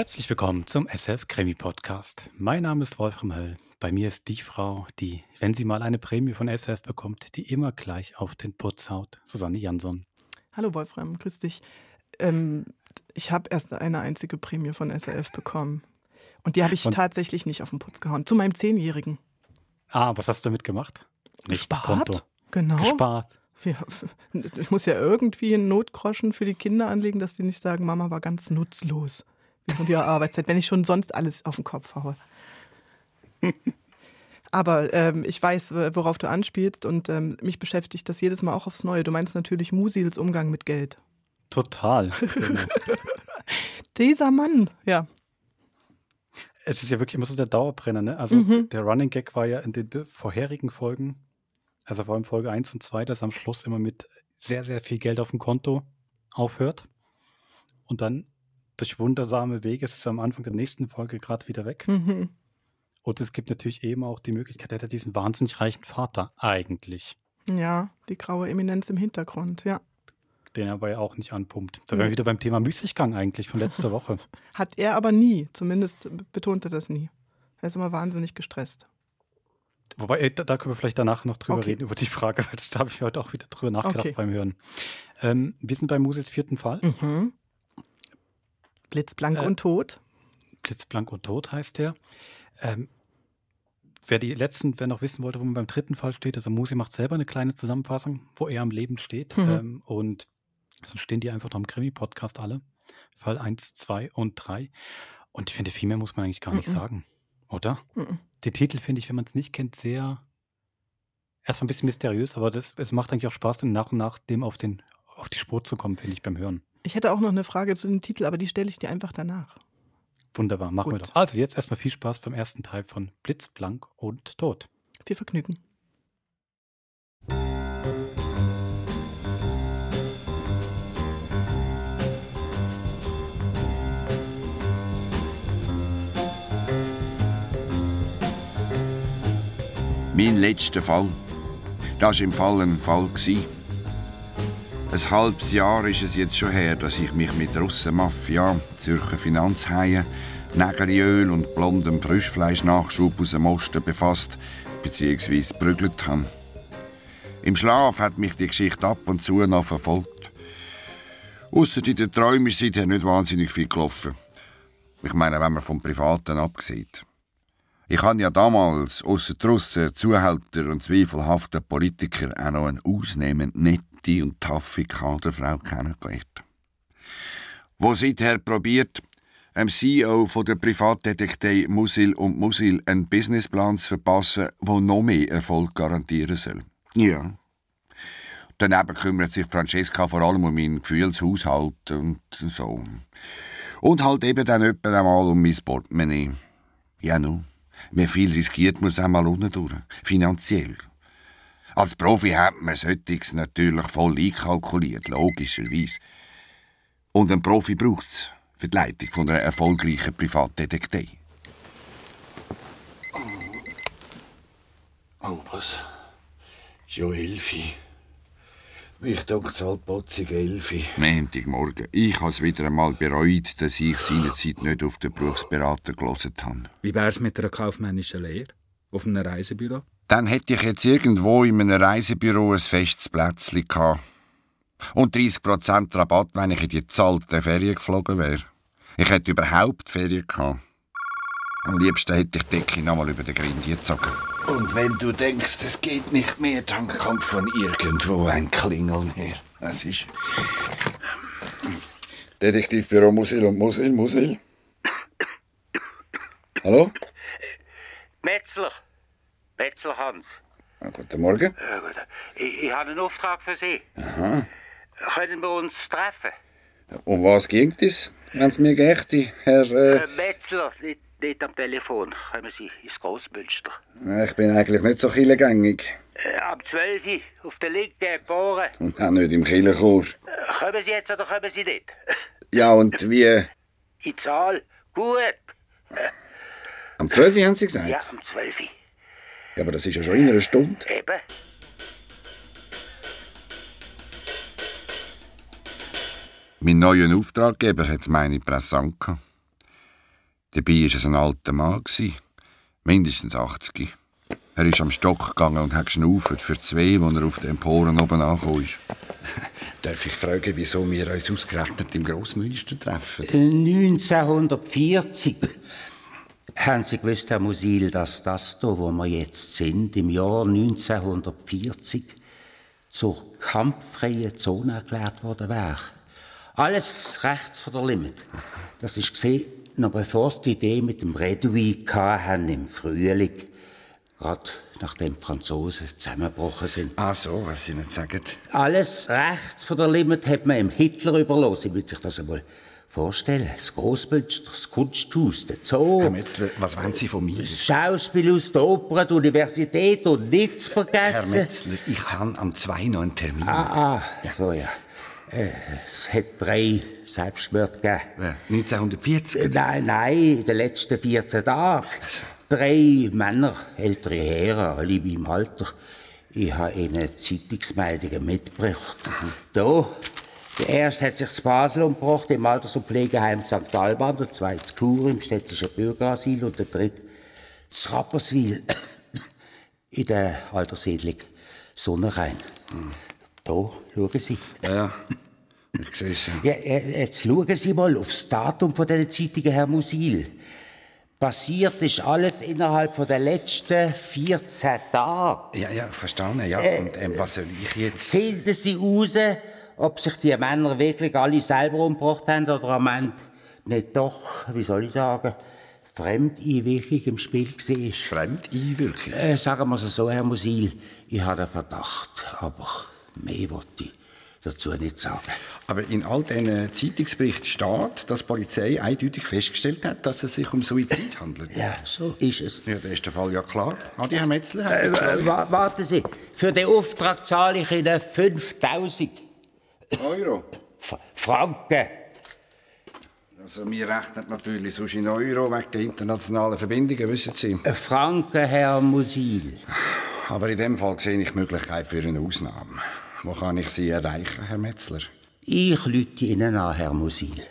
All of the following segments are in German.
Herzlich willkommen zum SF Krimi Podcast. Mein Name ist Wolfram Höll. Bei mir ist die Frau, die, wenn sie mal eine Prämie von SF bekommt, die immer gleich auf den Putz haut. Susanne Jansson. Hallo Wolfram, grüß dich. Ähm, ich habe erst eine einzige Prämie von SRF bekommen. Und die habe ich Und? tatsächlich nicht auf den Putz gehauen. Zu meinem Zehnjährigen. Ah, was hast du damit gemacht? Nichts Gespart. Konto. Genau. Gespart. Ich muss ja irgendwie einen Notgroschen für die Kinder anlegen, dass die nicht sagen, Mama war ganz nutzlos während ihrer Arbeitszeit, wenn ich schon sonst alles auf den Kopf haue. Aber ähm, ich weiß, worauf du anspielst und ähm, mich beschäftigt das jedes Mal auch aufs Neue. Du meinst natürlich Musils Umgang mit Geld. Total. Genau. Dieser Mann, ja. Es ist ja wirklich immer so der Dauerbrenner, ne? Also mhm. der Running Gag war ja in den vorherigen Folgen, also vor allem Folge 1 und 2, dass am Schluss immer mit sehr, sehr viel Geld auf dem Konto aufhört. Und dann durch wundersame Wege ist es am Anfang der nächsten Folge gerade wieder weg. Mhm. Und es gibt natürlich eben auch die Möglichkeit, er hat diesen wahnsinnig reichen Vater eigentlich. Ja, die graue Eminenz im Hintergrund, ja. Den er aber ja auch nicht anpumpt. Da wären wir wieder beim Thema Müßiggang eigentlich von letzter Woche. Hat er aber nie, zumindest betonte das nie. Er ist immer wahnsinnig gestresst. Wobei, da, da können wir vielleicht danach noch drüber okay. reden, über die Frage, weil das da habe ich heute auch wieder drüber nachgedacht okay. beim Hören. Ähm, wir sind bei Musels vierten Fall. Mhm. Blitzblank äh, und tot. Blitzblank und tot heißt der. Ähm, wer die letzten, wer noch wissen wollte, wo man beim dritten Fall steht, also Musi macht selber eine kleine Zusammenfassung, wo er am Leben steht. Mhm. Ähm, und sonst stehen die einfach noch im Krimi-Podcast alle. Fall 1, 2 und 3. Und ich finde, viel mehr muss man eigentlich gar nicht mhm. sagen, oder? Mhm. Die Titel finde ich, wenn man es nicht kennt, sehr erstmal ein bisschen mysteriös, aber das, es macht eigentlich auch Spaß, dann nach und nach dem auf, den, auf die Spur zu kommen, finde ich, beim Hören. Ich hätte auch noch eine Frage zu dem Titel, aber die stelle ich dir einfach danach. Wunderbar, machen Gut. wir doch. Also jetzt erstmal viel Spaß beim ersten Teil von Blitzblank und Tot. Viel Vergnügen. Mein letzter Fall. Das war im Fall ein Fall. Ein halbes Jahr ist es jetzt schon her, dass ich mich mit Russenmafia, Zürcher Finanzhaien, Nägeriöl und blondem Frischfleischnachschub aus dem Osten befasst bzw. prügelt habe. Im Schlaf hat mich die Geschichte ab und zu noch verfolgt. Ausser in den Träumen ist seither nicht wahnsinnig viel gelaufen. Ich meine, wenn man vom Privaten absieht. Ich habe ja damals außer Russen, Zuhälter und zweifelhaften Politiker auch noch eine ausnehmend nette nette und taffe Kaderfrau kennengelernt. Wo seither probiert, dem CEO von der Privatdetektei Musil und Musil einen Businessplan zu verpassen, der noch mehr Erfolg garantieren soll. Ja. Daneben kümmert sich Francesca vor allem um meinen Gefühlshaushalt und so. Und halt eben dann etwa einmal um mein Portemonnaie. Ja, nun. Wer viel riskiert, muss einmal unten durch. Finanziell. Als Profi hat man solches natürlich voll einkalkuliert, logischerweise. Und ein Profi braucht es für die Leitung von einer erfolgreichen Privatdetektei. Oh, was? Schon Elfi. Mich denkt halt potzig Elfi. Montagmorgen. Ich habe es wieder einmal bereut, dass ich seinerzeit nicht auf den Berufsberater gelesen habe. Wie wär's mit einer kaufmännischen Lehre? Auf einem Reisebüro? Dann hätte ich jetzt irgendwo in einem Reisebüro ein festes Plätzchen gehabt. Und 30% Rabatt, wenn ich in die zahlte Ferien geflogen wäre. Ich hätte überhaupt Ferien gehabt. Am liebsten hätte ich die Decke nochmal über den Grind gezogen. Und wenn du denkst, es geht nicht mehr, dann kommt von irgendwo ein Klingeln her. Das ist... Detektivbüro Musil und Musil, Musil. Hallo? Metzler. Betzel Hans. Ja, guten Morgen. Ja, gut. Ich, ich habe einen Auftrag für Sie. Aha. Können wir uns treffen? Um was ging es, wenn es mir gächte, Herr... Äh... äh Metzler, nicht, nicht am Telefon. Kommen Sie ins Grossmünster. Ich bin eigentlich nicht so killegängig. Äh, am 12. auf der linken geboren. Und auch nicht im Killenchor. Äh, kommen Sie jetzt oder kommen Sie nicht? Ja, und wie... In Zahl. Gut. Am 12. haben Sie gesagt? Ja, am 12. Ja, aber das ist ja schon in einer Stunde. Eben. Mein neuer Auftraggeber hat es meine Pressant Dabei war es ein alter Mann, mindestens 80. Er ist am Stock gegangen und hat geschnauft für zwei, als er auf den Emporen oben angekommen ist. Darf ich fragen, wieso wir uns ausgerechnet im Grossmünster treffen? 1940 haben Sie gewusst, Herr Musil, dass das hier, wo wir jetzt sind, im Jahr 1940 zur kampffreien Zone erklärt worden wäre? Alles rechts von der Limit. Das ist gesehen, noch bevor sie die Idee mit dem Redouis hatten im Frühling. Gerade nachdem die Franzosen zusammengebrochen sind. Ah, so, was Sie nicht sagen. Alles rechts von der Limit hat man im Hitler überlassen. Will sich das einmal vorstellen. Das Grossbild, das Kunsthaus, der Zoo. Herr Metzler, was wollen Sie von mir? Das Schauspiel aus der Oper, die Universität und nichts vergessen. Herr Metzler, ich habe am 2 noch einen Termin. Ah, ah ja. so ja. Äh, es hat drei Selbstmorde gegeben. Ja, 1940? Äh, nein, nein, in den letzten 14 Tagen. Drei Männer, ältere Herren, alle in meinem Alter. Ich habe ihnen Zeitungsmeldungen mitgebracht. Da, der erste hat sich zu Basel umgebracht, im Alters- und Pflegeheim St. Alban, der zweite zu Chur im städtischen Bürgerasyl und der dritte zu Rapperswil in der Alterssiedlung Sonnenrhein. Mhm. Da, schauen Sie. Ja, ich sehe es ja. ja. Jetzt schauen Sie mal aufs Datum von dieser Zeitungen, Herr Musil. Passiert ist alles innerhalb von der letzten 14 Tage. Ja, ja, verstanden, ja. Äh, Und ähm, was soll ich jetzt... Finden Sie raus, ob sich die Männer wirklich alle selber umgebracht haben oder am Ende nicht doch, wie soll ich sagen, Fremdeinwirkung im Spiel war. Fremdeinwirkung? Äh, sagen wir es so, Herr Musil, ich habe einen Verdacht, aber mehr wollte ich dazu nicht sagen. Aber in all diesen Zeitungsberichten steht, dass die Polizei eindeutig festgestellt hat, dass es sich um Suizid handelt. Ja, so ist es. Ja, dann ist der Fall ja klar. Adi, Herr Metzler? Äh, äh, warten Sie, für den Auftrag zahle ich Ihnen 5000 Euro? F Franken. Also, wir rechnen natürlich sonst in Euro wegen der internationalen Verbindungen, wissen Sie. Franken, Herr Musil. Aber in dem Fall sehe ich die Möglichkeit für eine Ausnahme. Wo kann ich Sie erreichen, Herr Metzler? Ich lüte Ihnen an, Herr Musil.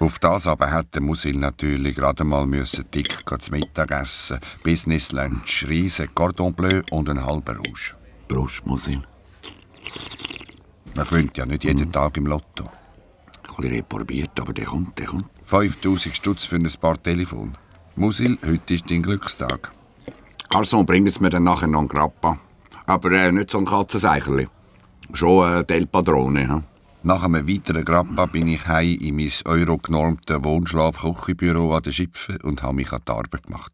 Auf das aber hätte Musil natürlich gerade mal müssen dick zu Mittag essen. Business Lunch, riesen Cordon Bleu und ein halber Rouge. Prost, Musil. Man gewinnt ja nicht jeden mhm. Tag im Lotto. Ich habe ihn probiert, aber der kommt, der kommt. 5000 Stutz für ein paar Telefon. Musil, heute ist dein Glückstag. Also bringen Sie mir dann nachher noch einen Grappa. Aber äh, nicht so ein Katzenseicherli. Schon eine Delpadrone. Hm? Nach einem weiteren Grappa bin ich heim in mein eurogenormte Wohnschlaf-Küchenbüro an der Schipfe und habe mich an die Arbeit gemacht.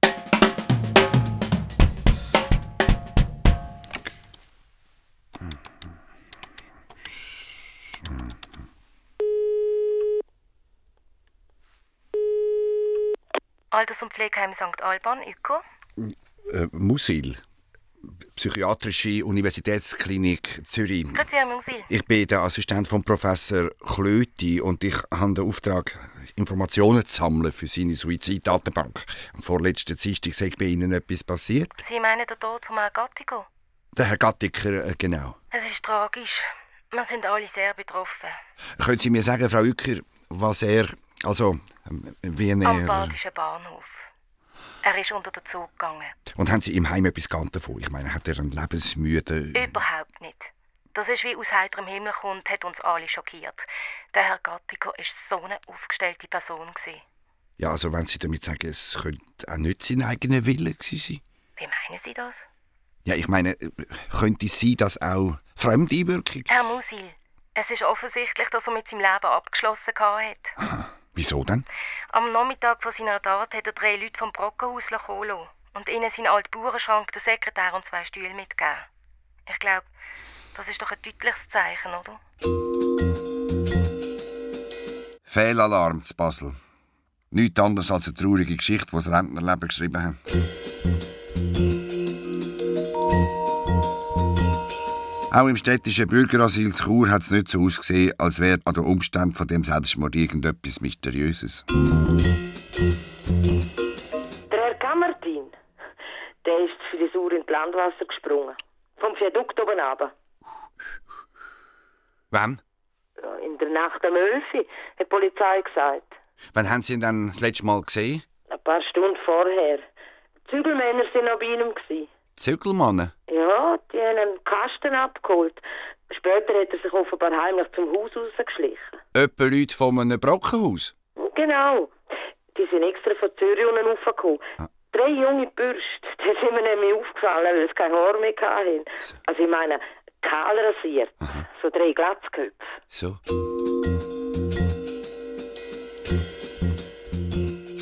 Alters- und Pflegeheim St. Alban, Öko äh, Musil. Psychiatrische Universitätsklinik Zürich. Ich bin der Assistent von Professor Klöti und ich habe den Auftrag, Informationen zu sammeln für seine Suiziddatenbank. Am vorletzten Dienstag sei bei Ihnen etwas passiert. Sie meinen den Tod von Herrn Gattico? Der Herr Gattiker, äh, genau. Es ist tragisch. Wir sind alle sehr betroffen. Können Sie mir sagen, Frau Uecker, was er, also, wie er... Am Badischen Bahnhof. Er ist unter den Zug gegangen. Und haben Sie im Heim etwas gekannt davon? Ich meine, hat er einen lebensmüden... Überhaupt nicht. Das ist wie aus heiterem Himmel kommt, hat uns alle schockiert. Der Herr Gattico war so eine aufgestellte Person. Gewesen. Ja, also wenn Sie damit sagen, es könnte auch nicht sein eigener Wille gewesen sein. Wie meinen Sie das? Ja, ich meine, könnte es sein, dass auch Fremdeinwirkung... Herr Musil, es ist offensichtlich, dass er mit seinem Leben abgeschlossen hat. Wieso denn? Am Nachmittag von seiner Tat hat er drei Leute vom Brockenhaus kommen und ihnen seinen alten Bauernschrank, den Sekretär und zwei Stühle mitgegeben. Ich glaube, das ist doch ein deutliches Zeichen, oder? Fehlalarm zu Basel. Nichts anderes als eine traurige Geschichte, die das Rentnerleben geschrieben haben. Auch im städtischen Bürgerasyl zu Chur hat es nicht so ausgesehen, als wäre an den Umständen von dem Selbstmord irgendetwas Mysteriöses. Der Herr Kammertin, der ist für die Sur ins Landwasser gesprungen. Vom Viadukt oben runter. Wann? in der Nacht am 11 hat die Polizei gesagt. Wann haben Sie ihn dann das letzte Mal gesehen? Ein paar Stunden vorher. Die Zügelmänner waren noch bei ihm. Zügelmänner? Ja, die haben einen Kasten abgeholt. Später hat er sich offenbar heimlich zum Haus rausgeschlichen. Etwa Leute von einem Brockenhaus? Genau. Die sind extra von Zürich unten raufgekommen. Ah. Drei junge Bürste, die sind mir nämlich aufgefallen, weil sie kein Haar mehr hatten. Also ich meine, kahl rasiert. Aha. So drei Glatzköpfe. So.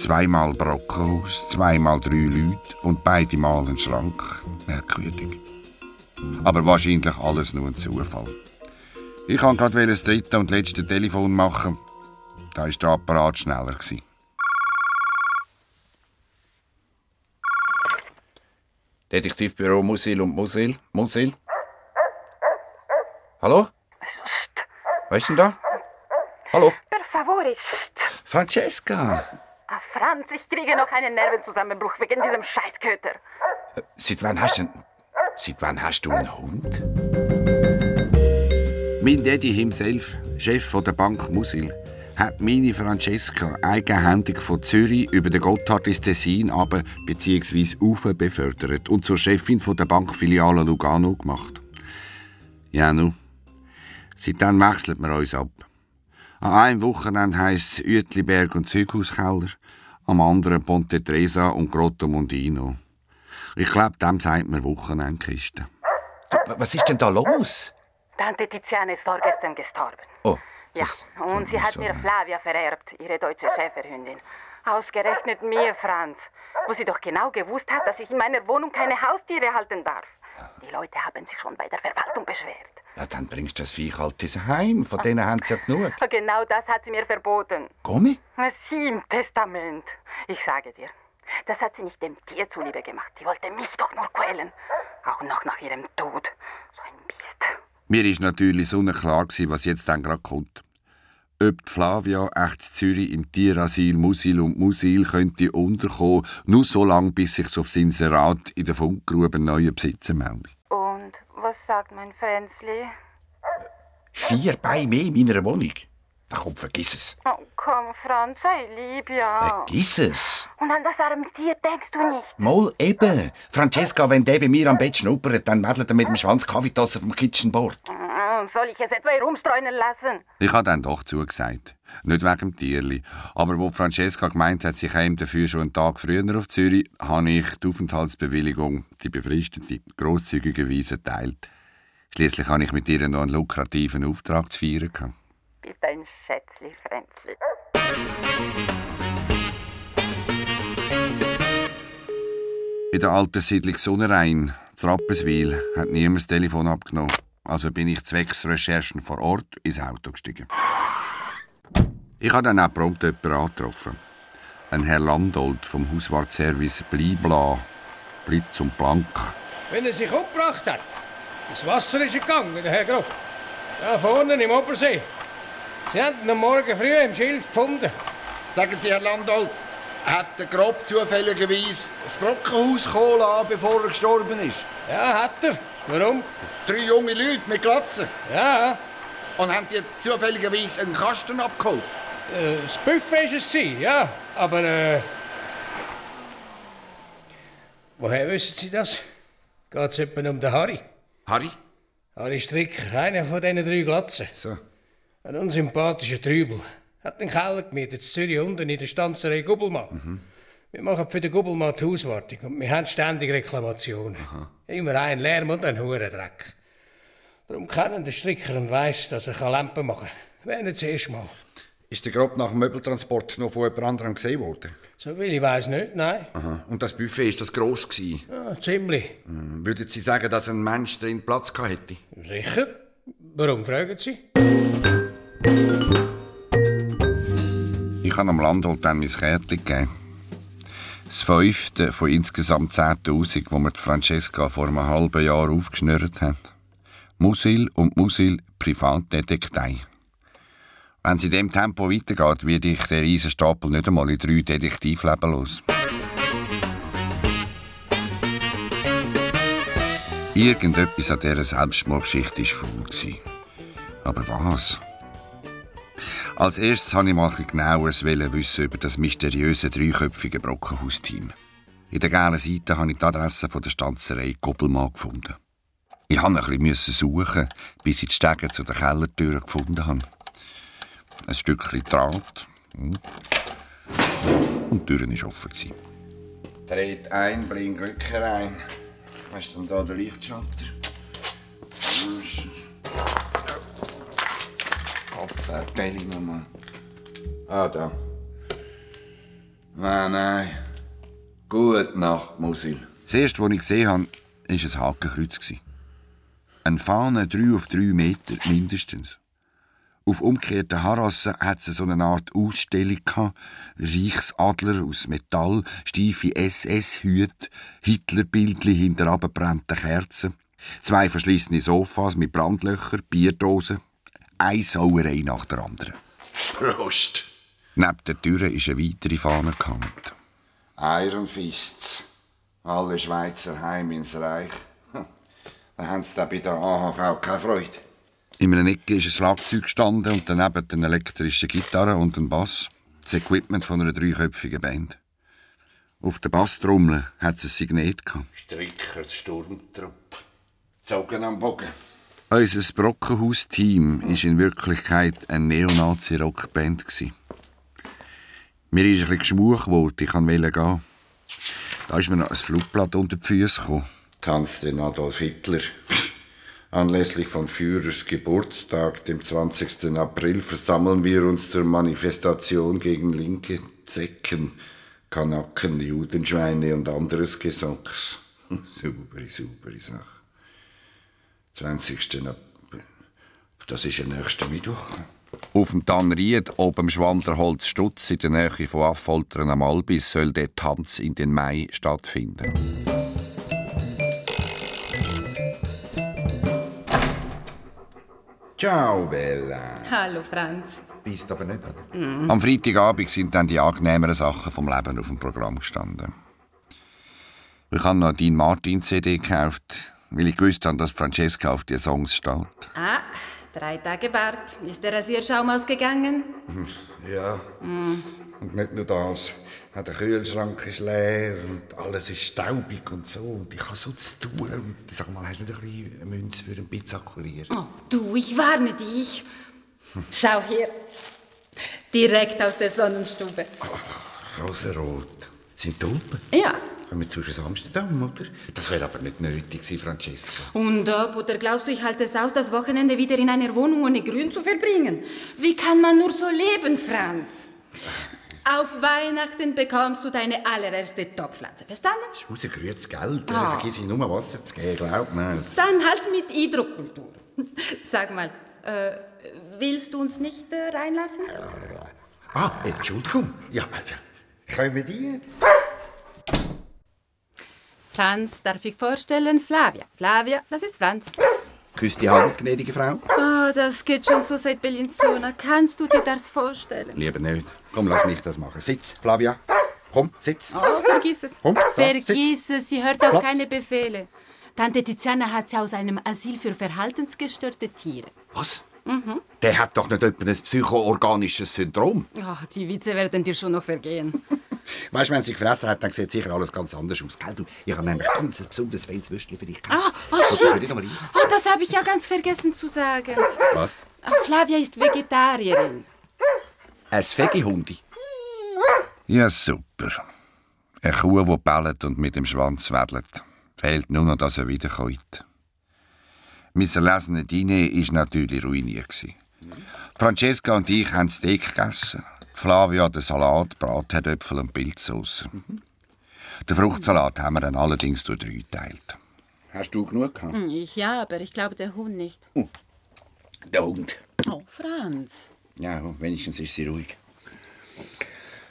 Zweimal Brockenhaus, zweimal drei Leute und beide Mal ein Schrank. Merkwürdig. Aber wahrscheinlich alles nur ein Zufall. Ich wollte gerade das dritte und letzte Telefon machen. Da war der Apparat schneller. Detektivbüro Musil und Musil. Musil? Hallo? Psst. Wer ist denn da? Hallo? Per favore. Francesca. Franz, ich kriege noch einen Nervenzusammenbruch wegen diesem Scheißköter. Seit wann hast du, seit wann hast du einen Hund? Mein Daddy himself, Chef der Bank Musil, hat meine Francesca eigenhändig von Zürich über den Gotthard ins Tessin aber bzw. Ufe befördert und zur Chefin der Bankfiliale Lugano gemacht. Ja, nu. Seitdem wechseln wir uns ab. An einem Wochenende heisst es Uetliberg und Zeughauskeller, am anderen Ponte Tresa und Grotto Mondino. Ich glaube, dem sagt man Wochenendkiste. Was ist denn da los? Tante Tiziana ist vorgestern gestorben. Oh. Ja, und sie hat mir Flavia vererbt, ihre deutsche Schäferhündin. Ausgerechnet mir, Franz, wo sie doch genau gewusst hat, dass ich in meiner Wohnung keine Haustiere halten darf. Die Leute haben sich schon bei der Verwaltung beschwert. Ja, dann bringst du das Viech halt ins Heim. Von denen haben sie ja genug. Genau das hat sie mir verboten. Gummi? Sie im Testament. Ich sage dir, das hat sie nicht dem Tier zuliebe gemacht. Sie wollte mich doch nur quälen. Auch noch nach ihrem Tod. So ein Mist. Mir ist natürlich so klar was jetzt dann gerade kommt. Ob die Flavia echt Zürich im Tierasyl Musil und Musil könnte unterkommen, nur so lange, bis sich auf Inserat in der Funkgrube neue Besitzer meldet. Und was sagt mein Fränzli? Vier Beine mehr in meiner Wohnung. Na komm, vergiss es. Oh, komm, Franz, sei lieb, ja. Vergiss es. Und an das arme Tier denkst du nicht? Mal eben. Francesca, wenn der bei mir am Bett schnuppert, dann wedelt er mit dem Schwanz Kaffeetasse vom Kitchenboard. Mm, soll ich es etwa herumstreunen lassen? Ich habe dann doch zugesagt. Nicht wegen dem Tierli. Aber wo Francesca gemeint hat, sie käme dafür schon einen Tag früher auf Zürich, habe ich die Aufenthaltsbewilligung, die befristete, grosszügigerweise erteilt. Schließlich habe ich mit ihr noch einen lukrativen Auftrag zu feiern. Bist ein Schätzli, Fränzli. In der alten Siedlung Sonnenrhein, Trappeswil, hat niemand das Telefon abgenommen. Also bin ich zwecks Recherchen vor Ort ins Auto gestiegen. Ich habe dann auch prompt jemanden angetroffen. Ein Herr Landolt vom Hauswartservice Blibla, Blitz und Blank. Wenn er sich umgebracht hat, das Wasser ist gegangen, der Herr Grob. Da vorne im Obersee. Sie haben ihn am Morgen früh im Schild gefunden. Sagen Sie, Herr Landolt, hat der Grob zufälligerweise das Brockenhaus geholt, bevor er gestorben ist? Ja, hat er. Warum? Drei junge Leute mit Glatzen. Ja. Und haben die zufälligerweise einen Kasten abgeholt? Äh, das Buffet war es, ja. Aber, äh... Woher wissen Sie das? Geht es etwa um den Harry? Harry? Harry Stricker, einer von diesen drei Glatzen. So. Ein unsympathischer Trübel. Hat den Keller gemietet, in Zürich unten in der Stanzerei Gubbelmann. Mhm. Wir machen für den Gubbelmann die Hauswartung und wir haben ständig Reklamationen. Aha. Immer ein Lärm und ein Hurendreck. Darum kennen den Stricker und weiss, dass er Lampen machen kann. Wäre nicht das erste Mal. Ist der Grab nach dem Möbeltransport noch von jemand anderem gesehen worden? So will ich weiss nicht, nein. Aha. Und das Buffet, ist das gross gewesen? Ja, ziemlich. Hm. Würden Sie sagen, dass ein Mensch drin Platz gehabt hätte? Sicher. Warum fragen Sie? Ich habe am Landholt dann mein Kärtchen gegeben. Das fünfte von insgesamt 10.000, wo mir Francesca vor einem halben Jahr aufgeschnürt hat. Musil und Musil Privatdetektei. Wenn es in dem Tempo weitergeht, werde ich den Riesenstapel nicht einmal in drei Detektivleben los. Irgendetwas an dieser Selbstmordgeschichte war faul. Aber was? Als erstes wollte ich mal ein genaueres wissen über das mysteriöse dreiköpfige Brockenhausteam. In der gelben Seite habe ich die Adresse der Stanzerei Gobbelmann gefunden. Ich musste ein bisschen suchen, bis ich die Stege zu der Kellertür gefunden habe. Ein Stückchen Draht. Hm. Und die Tür war offen. Dreht ein, bring Rücken rein. Was ist denn da der Lichtschalter? Kopfverteilung nochmal. Ah, da. Nein, nein. Gute Nacht, Musil. Das erste, was ich gesehen habe, war ein Hakenkreuz. Eine Fahne drei auf drei Meter mindestens. Auf umgekehrten Harassen hat es so eine Art Ausstellung gehabt. Reichsadler aus Metall, steife SS-Hüte, Hitlerbildli hinter abgebrannten Kerzen, zwei verschlissene Sofas mit Brandlöchern, Bierdosen, eine Sauerei nach der anderen. Prost! Neben der Tür ist eine weitere Fahne gehangen. Iron Fists. Alle Schweizer heim ins Reich. Da haben sie bei der AHV keine Freude. In einer Ecke ist ein Schlagzeug gestanden und daneben eine elektrische Gitarre und ein Bass. Das Equipment von einer dreiköpfigen Band. Auf der Basstrommel hat es ein Signet gehabt. Stricker, Sturmtrupp. Zogen am Bogen. Unser Brockenhaus-Team war in Wirklichkeit eine Neonazi-Rockband. Mir ist ein geschmuch worden, ich wollte gehen. Da ist mir noch ein Flugblatt unter die Füße gekommen. Tanz den Adolf Hitler. Anlässlich von Führers Geburtstag, dem 20. April, versammeln wir uns zur Manifestation gegen linke Zecken, Kanaken, Judenschweine und anderes Gesocks. Super, super Sache. 20. April. Das ist ja nächster Mittwoch. Auf dem Tanried, oben im Schwanderholz Stutz, in der Nähe von Affoltern am Albis, soll der Tanz in den Mai stattfinden. Ciao, Bella. Hallo, Franz. Bist aber nicht, oder? Mhm. Am Freitagabend sind dann die angenehmeren Sachen vom Leben auf dem Programm gestanden. Ich habe noch Dean Martin CD gekauft, weil ich gewusst habe, dass Francesca auf die Songs steht. Ah, drei Tage Bart. Ist der Rasierschaum ausgegangen? Ja. Mm. Und nicht nur das. Der Kühlschrank ist leer und alles ist staubig und so. Und ich habe so zu tun. Und sag mal, hast du nicht ein bisschen Münze für einen Pizzakurier? Oh, du, ich warne dich. Schau hier. Direkt aus der Sonnenstube. Oh, rosenrot. Sind Tulpen? Ja. Kommen wir zwischen Amsterdam, oder? Das wäre aber nicht nötig, Francesca. Und ob, oder glaubst du, ich halte es aus, das Wochenende wieder in einer Wohnung ohne Grün zu verbringen? Wie kann man nur so leben, Franz? Auf Weihnachten bekommst du deine allererste Topfpflanze, verstanden? Das ist rausgerührtes Geld. Oh. Vergiss ich nur Wasser zu geben, glaub mir. Dann halt mit Hydrokultur. Sag mal, äh, willst du uns nicht äh, reinlassen? Ah, Entschuldigung. Ja, also, können die? Franz, darf ich vorstellen? Flavia. Flavia, das ist Franz. Küss die Hand, gnädige Frau. Oh, das geht schon so seit Bellinzona. Kannst du dir das vorstellen? Lieber nicht. Komm, lass mich das machen. Sitz, Flavia. Komm, sitz. Oh, vergiss es. Komm, vergiss sitz. es, sie hört auf keine Befehle. Tante Tiziana hat sie aus einem Asyl für verhaltensgestörte Tiere. Was? Mhm. Der hat doch nicht etwa ein psychoorganisches Syndrom. Ach, die Witze werden dir schon noch vergehen. weißt du, wenn sie gefressen hat, dann sieht sicher alles ganz anders aus. Gell? Du, ich habe nämlich ganz ein besonderes Weltwürstchen für dich. Ah, oh, shit. Oh, das habe ich ja ganz vergessen zu sagen. Was? Oh, Flavia ist Vegetarierin. Ein Vegehundi? Ja, super. Eine Kuh, die bellt und mit dem Schwanz wedelt. Fehlt nur noch, dass er wiederkommt. Mein erlesener Diner war natürlich ruiniert. Francesca und ich haben Steak gegessen. Flavia den Salat, Bratherdöpfel und Pilzsauce. Mhm. Den Fruchtsalat haben wir dann allerdings durch drei geteilt. Hast du genug gehabt? Hm, ich ja, aber ich glaube der Hund nicht. Oh. Der Hund. Oh, Franz. Ja, wenigstens ist sie ruhig.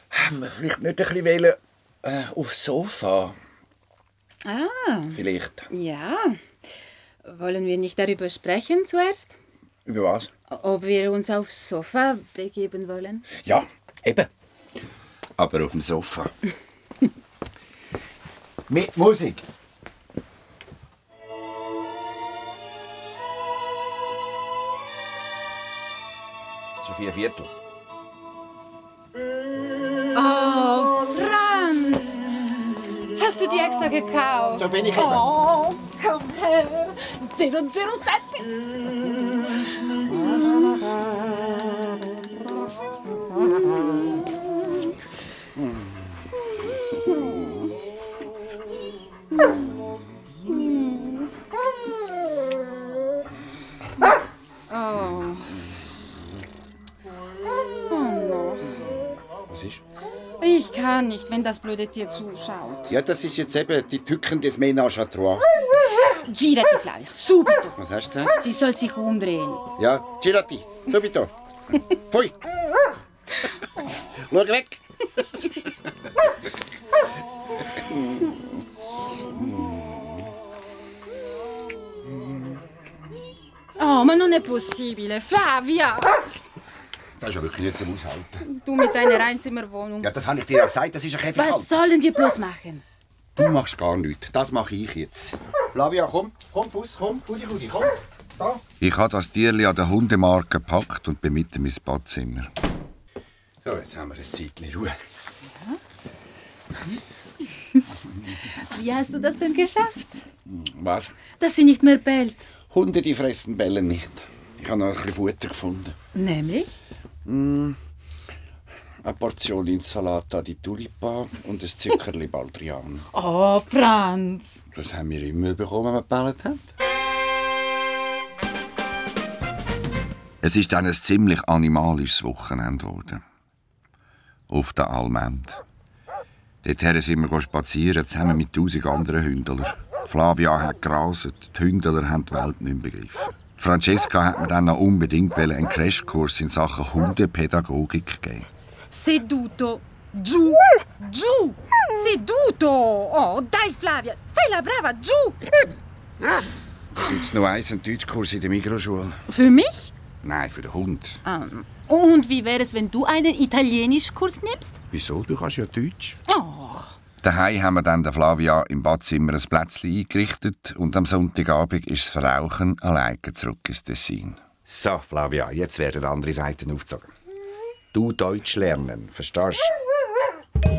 Haben wir vielleicht nicht ein bisschen wollen, äh, aufs Sofa? Ah. Vielleicht. Ja. Wollen wir nicht darüber sprechen zuerst? Über was? Ob wir uns aufs Sofa begeben wollen? Ja, eben. Aber auf dem Sofa. Mit Musik. Schon vier Viertel. Oh, Franz! Hast du die extra gekauft? So bin ich eben. Oh komm her. 007. Oh. Was ist? Ich kann nicht, wenn das blöde Tier zuschaut. Ja, das ist jetzt eben die Tücken des Ménage à trois. Girati, Flavia, subito. Was hast du? Sie soll sich umdrehen. Ja, girati, subito. Pfui. Schau weg. Oh, ma non è possibile. Flavia! Das ist ja wirklich nicht zum Aushalten. Du mit deiner Einzimmerwohnung. Ja, das habe ich dir ja gesagt, das ist ein Was Käfig. sollen wir bloß machen? Du machst gar nichts. Das mache ich jetzt. Flavia, komm, komm, Fuß, komm, Rudi, Rudi, komm. Da. Ich habe das Tierli an der Hundemarke gepackt und bin mit in mein Badzimmer. So, jetzt haben wir ein Zeitchen Ruhe. Wie hast du das denn geschafft? Was? Dass sie nicht mehr bellt. Hunde, die fressen Bellen nicht. Ich habe noch ein bisschen Futter gefunden. Nämlich? Mm, eine Portion Insalata di Tulipa und ein Zuckerli Baldrian. Oh, Franz. Das haben wir immer bekommen, wenn wir gebellt haben. Es ist dann ein ziemlich animalisches Wochenende geworden. Auf der Almend. Dorthin sind wir spazieren, zusammen mit tausend anderen Hündlern. Flavia hat graset, die Hündler haben die Welt nicht begriffen. Francesca hat mir dann noch unbedingt einen Crashkurs in Sachen Hundepädagogik gegeben. Seduto. Giù. Giù. Seduto. Oh, dai, Flavia. Fai la brava. Giù. Gibt's noch eins, einen Deutschkurs in der Mikroschule? Für mich? Nein, für den Hund. Ähm, und wie wäre es, wenn du einen Italienischkurs nimmst? Wieso? Du kannst ja Deutsch. Och. Daheim haben wir dann der Flavia im Badzimmer ein Plätzchen eingerichtet und am Sonntagabend ist das Verrauchen alleine zurück ins Tessin. So, Flavia, jetzt werden andere Seiten aufgezogen. Du Deutsch lernen, verstehst du?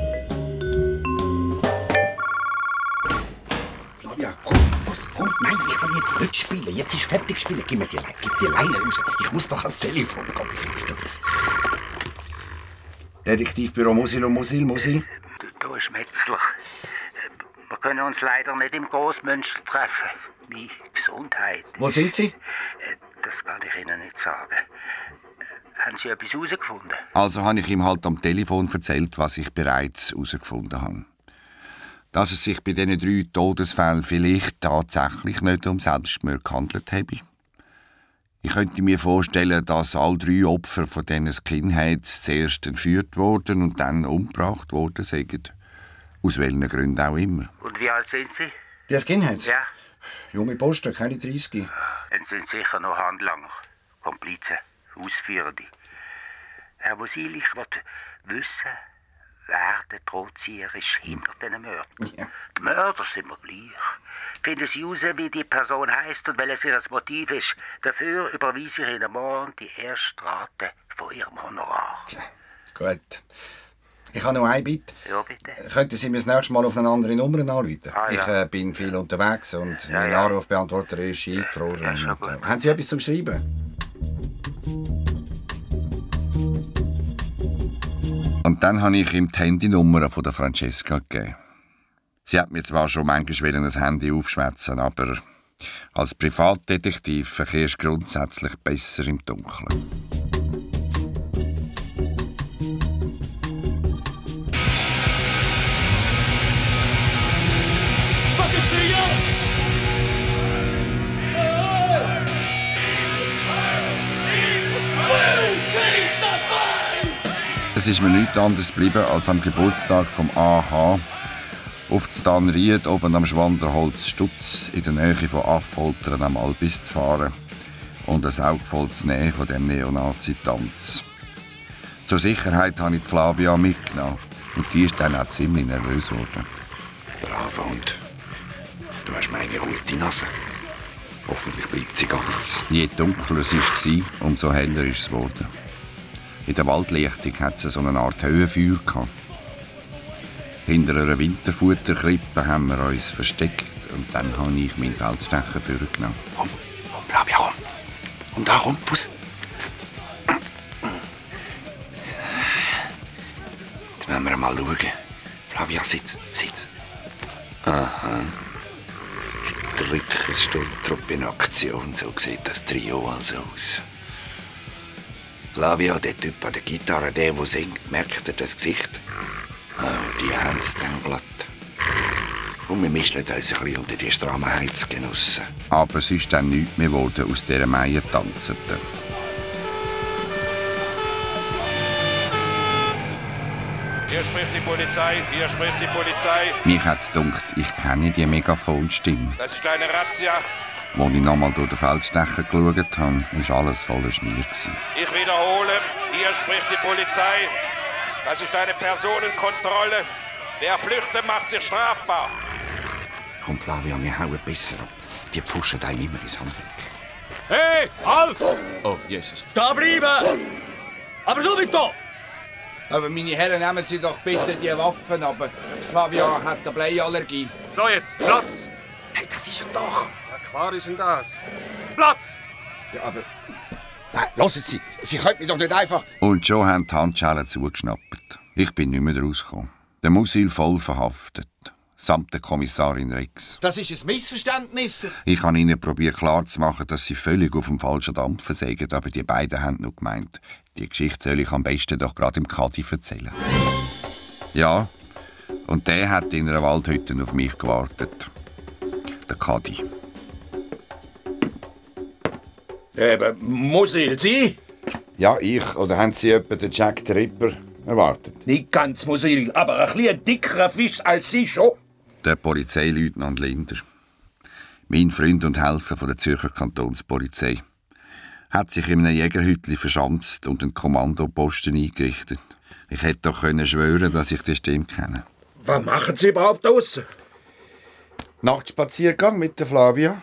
Flavia, komm, los, komm. Nein, ich kann jetzt nicht spielen. Jetzt ist fertig spielen. Gib mir die Leine, gib die Leine raus. Ich muss doch ans Telefon kommen, Flitzstutz. Detektivbüro Musil und Musil, Musil. Da ist Metzler. Wir können uns leider nicht im Großmünster treffen. Meine Gesundheit. Wo sind Sie? Das kann ich Ihnen nicht sagen. Haben Sie etwas herausgefunden? Also habe ich ihm halt am Telefon erzählt, was ich bereits herausgefunden habe. Dass es sich bei diesen drei Todesfällen vielleicht tatsächlich nicht um Selbstmord gehandelt habe. Ich könnte mir vorstellen, dass all drei Opfer von diesen Skinheads zuerst entführt wurden und dann umgebracht worden sind. Aus welchen Gründen auch immer. Und wie alt sind Sie? Die Skinheads? Ja, Junge Posten, keine 30. dann sind sicher noch Handlanger, Komplizen, Ausführende. Herr Musil, ich wollte wissen, wer der Drohzieher ist hinter diesen Mördern. Die Mörder sind mir gleich. Finden Sie heraus, wie die Person heißt und welches ihr Motiv ist. Dafür überweise ich Ihnen morgen die erste Rate von Ihrem Honorar. Gut. Ich habe noch ein Bitte. Ja, bitte. Könnten Sie mir das nächste Mal auf eine andere Nummer anrufen? Ah, ja. Ich äh, bin viel unterwegs und Ja, mein ja. Anrufbeantworter ist eingefroren. Ja, äh, haben Sie etwas zum Schreiben? Und dann habe ich ihm die Handynummer von der Francesca gegeben. Sie hat mir zwar schon manchmal ein Handy aufschwätzen, aber als Privatdetektiv verkehrst du grundsätzlich besser im Dunkeln. Es ist mir nichts anderes geblieben, als am Geburtstag vom AH auf die Stanried oben am Schwanderholz Stutz in der Nähe von Affoltern am Albis zu fahren und ein Auge voll zu nehmen von dem Neonazi-Tanz. Zur Sicherheit habe ich die Flavia mitgenommen und die ist dann auch ziemlich nervös geworden. Bravo und du hast meine gute Nase. Hoffentlich bleibt sie ganz. Je dunkler es war, umso heller ist es geworden. In der Waldlichtung hat es so eine Art Höhenfeuer gehabt. Hinter einer Winterfutterkrippe haben wir uns versteckt und dann habe ich meinen Feldstecher vorgenommen. Komm, komm, bleib ja, komm. Komm da, komm, Fuß. Jetzt müssen wir mal schauen. Flavia, sitz, sitz. Aha. Stricker-Sturmtruppe in Aktion, so sieht das Trio also aus. Flavia, der Typ an der Gitarre, der, der singt, merkt er das Gesicht? Oh, die haben es dann glatt. Und wir mischen uns ein bisschen unter die strammen Heizgenossen. Aber es ist dann nichts mehr geworden aus dieser Meier tanzenden. Hier spricht die Polizei, hier spricht die Polizei. Mich hat es gedacht, ich kenne die Megafonstimme. Das ist eine Razzia. Als ich nochmal durch den Feldstecher geschaut habe, war alles voller Schmier. Ich wiederhole, hier spricht die Polizei. Das ist eine Personenkontrolle. Wer flüchtet, macht sich strafbar. Komm, Flavia, wir hauen besser ab. Die pfuschen einem immer ins Handwerk. Hey, halt! Oh, Jesus. Stehen bleiben! Aber so da! Aber meine Herren, nehmen Sie doch bitte die Waffen aber Flavia hat eine Bleiallergie. So, jetzt, Platz! Hey, das ist er doch! Ja, klar ist denn das. Platz! Ja, aber... Nein, hören Sie, Sie können mich doch nicht einfach... Und schon haben die Handschellen zugeschnappt. Ich bin nicht mehr rausgekommen. Der Musil voll verhaftet. Samt der Kommissarin Rex. Das ist ein Missverständnis. Ich habe ihnen probiert klarzumachen, dass sie völlig auf dem falschen Dampfer sägen, aber die beiden haben nur gemeint, die Geschichte soll ich am besten doch gerade im Kadi erzählen. Ja, und der hat in einer Waldhütte auf mich gewartet. Der Kadi. Eben, Musil, Sie? Ja, ich. Oder haben Sie etwa den Jack the Ripper erwartet? Nicht ganz Musil, aber ein bisschen dickerer Fisch als Sie schon. Der Polizeileutnant Linder. Mein Freund und Helfer von der Zürcher Kantonspolizei. Hat sich in einem Jägerhütli verschanzt und einen Kommandoposten eingerichtet. Ich hätte doch können schwören, dass ich die Stimme kenne. Was machen Sie überhaupt aus? Nachtspaziergang mit der Flavia.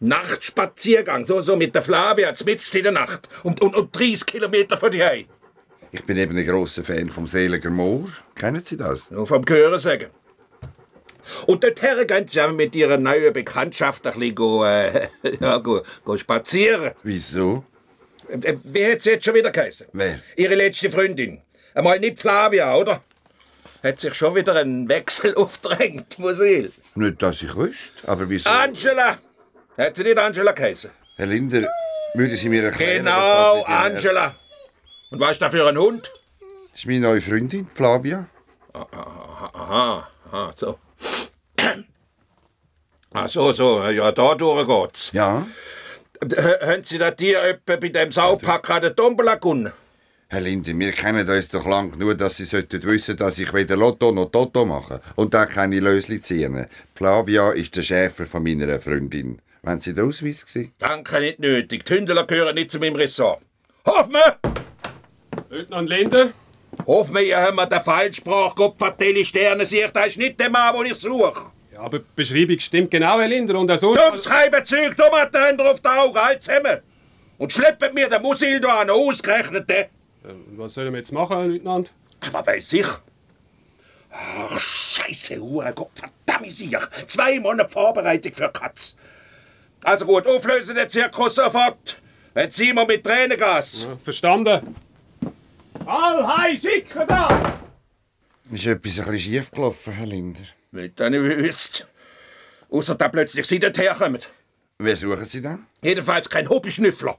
Nachtspaziergang, so, so mit der Flavia, mitten in der Nacht. Und, und, und 30 Kilometer von dir Ich bin eben ein grosser Fan vom Seliger Moor. Kennen Sie das? Nur vom Gehören sagen. Und dorthin gehen Sie mit Ihrer neuen Bekanntschaft ein bisschen go, äh, ja, go, go spazieren. Wieso? Äh, wie hat sie jetzt schon wieder geheißen? Wer? Ihre letzte Freundin. Einmal nicht Flavia, oder? Hat sich schon wieder ein Wechsel aufgedrängt, Musil. Nicht, dass ich wüsste, aber wieso? Angela! Hat sie nicht Angela geheißen? Herr Linder, würde Sie mir erklären, Genau, Angela. Und was ist das für ein Hund? Das ist meine neue Freundin, Flavia. Aha, aha, aha so. Ach so, so, ja, da durch geht's. Ja. Haben Sie das Tier etwa bei dem Saupack an der Tombola gewonnen? Herr Linde, wir kennen uns doch lang genug, dass Sie sollten wissen, dass ich weder Lotto noch Toto mache und da keine Lösli ziehen. Flavia ist der Schäfer von meiner Freundin. Wenn Sie den Ausweis gesehen? Danke, nicht nötig. Die Hündler gehören nicht zu meinem Ressort. Hoffmann! Leutnant Linde? Hoffmann, ihr habt mir den Falschsprach, Gott vertelle Sterne sich, das ist nicht der Mann, den ich suche. Ja, aber die Beschreibung stimmt genau, Herr Linder, und er so... Dummes Zeug, Tomaten auf die Augen, halt zusammen! Und schleppen mir den Musil da an, ausgerechnet den. Was sollen wir jetzt machen, Herr Leutnant? Was weiß ich? Ach, Scheiße, Hure, Gott verdammt sich! Zwei Monate Vorbereitung für Katz. Also gut, auflösen den Zirkus sofort. Wenn Sie mal mit Tränengas. Ja, verstanden. All hei, schicken da! Ist etwas ein bisschen schief gelaufen, Herr Linder? Nicht, dass ich wüsste. Außer da plötzlich Sie dort herkommen. Wer suchen Sie denn? Jedenfalls kein Hobbyschnüffler.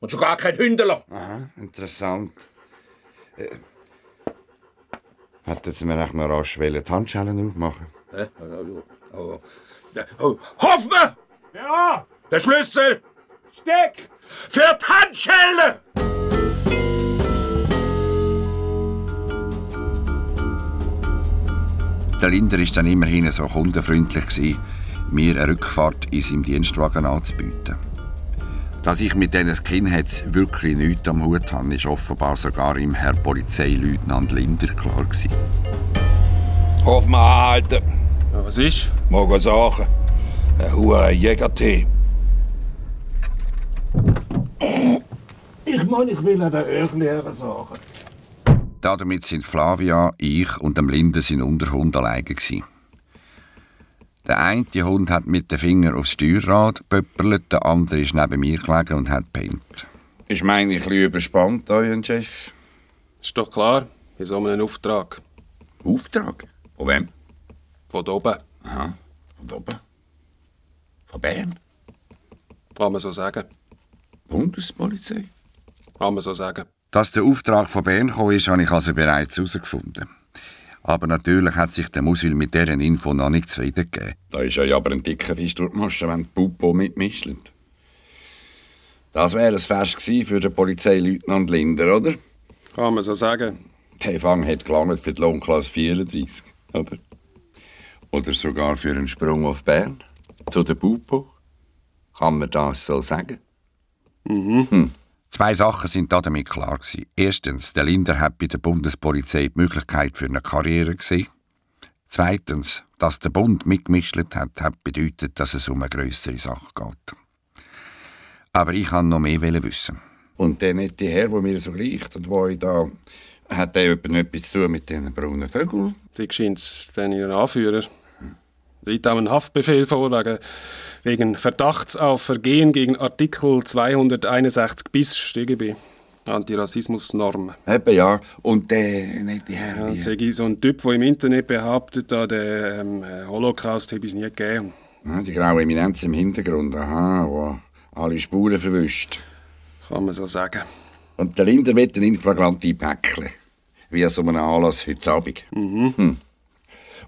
Und schon gar kein Hündler. Aha, interessant. Äh, hätten Sie mir echt noch rasch die Handschellen aufmachen Hä? Oh, oh, oh. Hoffmann! Ja! Der Schlüssel! Steckt! Für die Handschelle! Der Linder war dann immerhin so kundenfreundlich, gewesen, mir eine Rückfahrt in seinem Dienstwagen anzubieten. Dass ich mit diesen Skinheads wirklich nichts am Hut habe, ist offenbar sogar im Herr Polizeileutnant Linder klar gewesen. Hoffmann anhalten. Ja, was ist? Morgen sagen. Ein hoher Jägertee. Ich meine, ich will an den Öhrli sagen. Damit sind Flavia, ich und dem Linde sein Unterhund alleine gewesen. Der eine Hund hat mit dem Finger aufs Steuerrad pöppelt, der andere ist neben mir gelegen und hat pennt. Ich meine, ich bisschen überspannt, euren Chef. Ist doch klar, in so einem Auftrag. Auftrag? Von wem? Von oben. Aha, von oben. Von Bern? Kann man so sagen. Bundespolizei? Kann man so sagen. Dass der Auftrag von Bern kam, ist, habe ich also bereits herausgefunden. Aber natürlich hat sich der Musil mit dieser Info noch nicht zufrieden gegeben. Da ist ja aber ein dicker Fisch durch die Masche, wenn die Pupo mitmischt. Das wäre ein Vers für den Polizeileutnant Linder, oder? Kann man so sagen. Der Fang hat gelangt für die Lohnklasse 34, oder? Oder sogar für einen Sprung auf Bern, zu der Pupo. Kann man das so sagen? Mhm. Hm. Zwei Sachen sind damit klar gewesen. Erstens, der Linder hat bei der Bundespolizei die Möglichkeit für eine Karriere gesehen. Zweitens, dass der Bund mitgemischt hat, hat bedeutet, dass es um eine größere Sache geht. Aber ich kann noch mehr wissen. Und der nette Herr, der mir so gleicht und wo ich da hat der etwas zu tun mit diesen braunen Vögeln? Die scheint wenn ich einen Anführer. Liegt auch ein Haftbefehl vor wegen, wegen Verdachts auf Vergehen gegen Artikel 261 bis StGB. Antirassismusnorm. Eben ja, und der nette Herr. Ja, sage so ein Typ, der im Internet behauptet, der ähm, Holocaust habe es nie gegeben. Ja, die graue Eminenz im Hintergrund, aha, wo alle Spuren verwischt. Kann man so sagen. Und der Linder wird ein inflagrante Päckchen. Wie an so einem Anlass heute Abend. Mhm. Hm.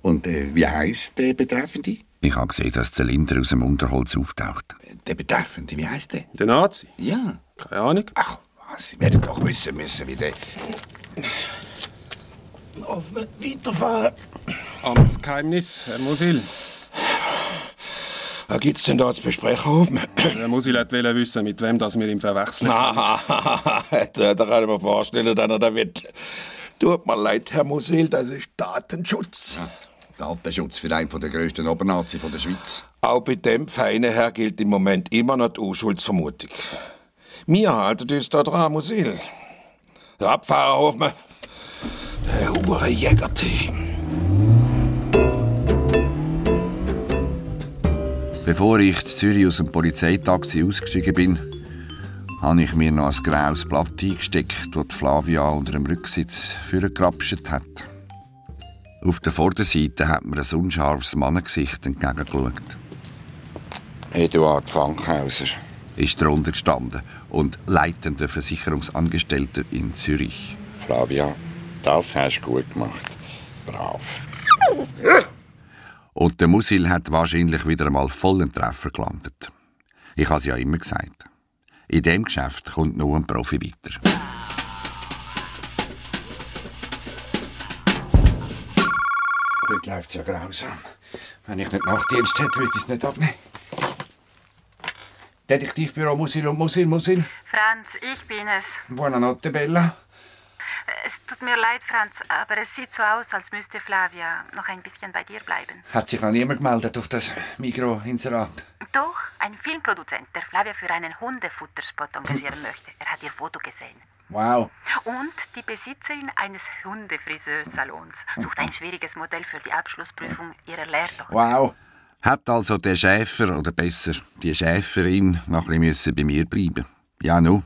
Und äh, wie heisst der Betreffende? Ich habe gesehen, dass der Linder aus dem Unterholz auftaucht. Der Betreffende, wie heisst der? Der Nazi? Ja. Keine Ahnung. Ach, was? Sie werden doch wissen müssen, wie der... Auf weiterfahren. Amtsgeheimnis, Herr Musil. Was gibt's denn da zu besprechen, Hoffmann? Herr Musil wollte wissen, mit wem das wir ihn verwechseln. Ah, da kann ich mir vorstellen, dass er da wird. Tut mir leid, Herr Musil, das ist Datenschutz. Ja, Datenschutz für einen der grössten Obernazi der Schweiz. Auch bei dem feinen Herr gilt im Moment immer noch die Unschuldsvermutung. Wir halten uns da dran, Musil. Der Abfahrer, Hoffmann. Der hure Jägertee. Bevor ich in Zürich aus dem Polizeitaxi ausgestiegen bin, habe ich mir noch ein graues Blatt eingesteckt, das Flavia unter dem Rücksitz vorgegrapscht hat. Auf der Vorderseite hat mir ein unscharfes Mannengesicht entgegengeschaut. Eduard Fankhauser ist darunter gestanden und leitender Versicherungsangestellter in Zürich. Flavia, das hast du gut gemacht. Brav. Und der Musil hat wahrscheinlich wieder einmal vollen Treffer gelandet. Ich habe es ja immer gesagt. In dem Geschäft kommt nur ein Profi weiter. Läuft es ja grausam. Wenn ich nicht Nachtdienst hätte, würde ich es nicht abnehmen. Detektivbüro Musil und Musil, Musil. Franz, ich bin es. Buonanotte, Bella. Es tut mir leid, Franz, aber es sieht so aus, als müsste Flavia noch ein bisschen bei dir bleiben. Hat sich noch niemand gemeldet auf das Mikro-Inserat? Doch, ein Filmproduzent, der Flavia für einen Hundefutterspot engagieren möchte. Er hat ihr Foto gesehen. Wow. Und die Besitzerin eines Hundefriseursalons sucht ein schwieriges Modell für die Abschlussprüfung ihrer Lehrtochter. Wow. Hat also der Schäfer, oder besser, die Schäferin, noch ein bisschen bei mir bleiben? Ja, nu.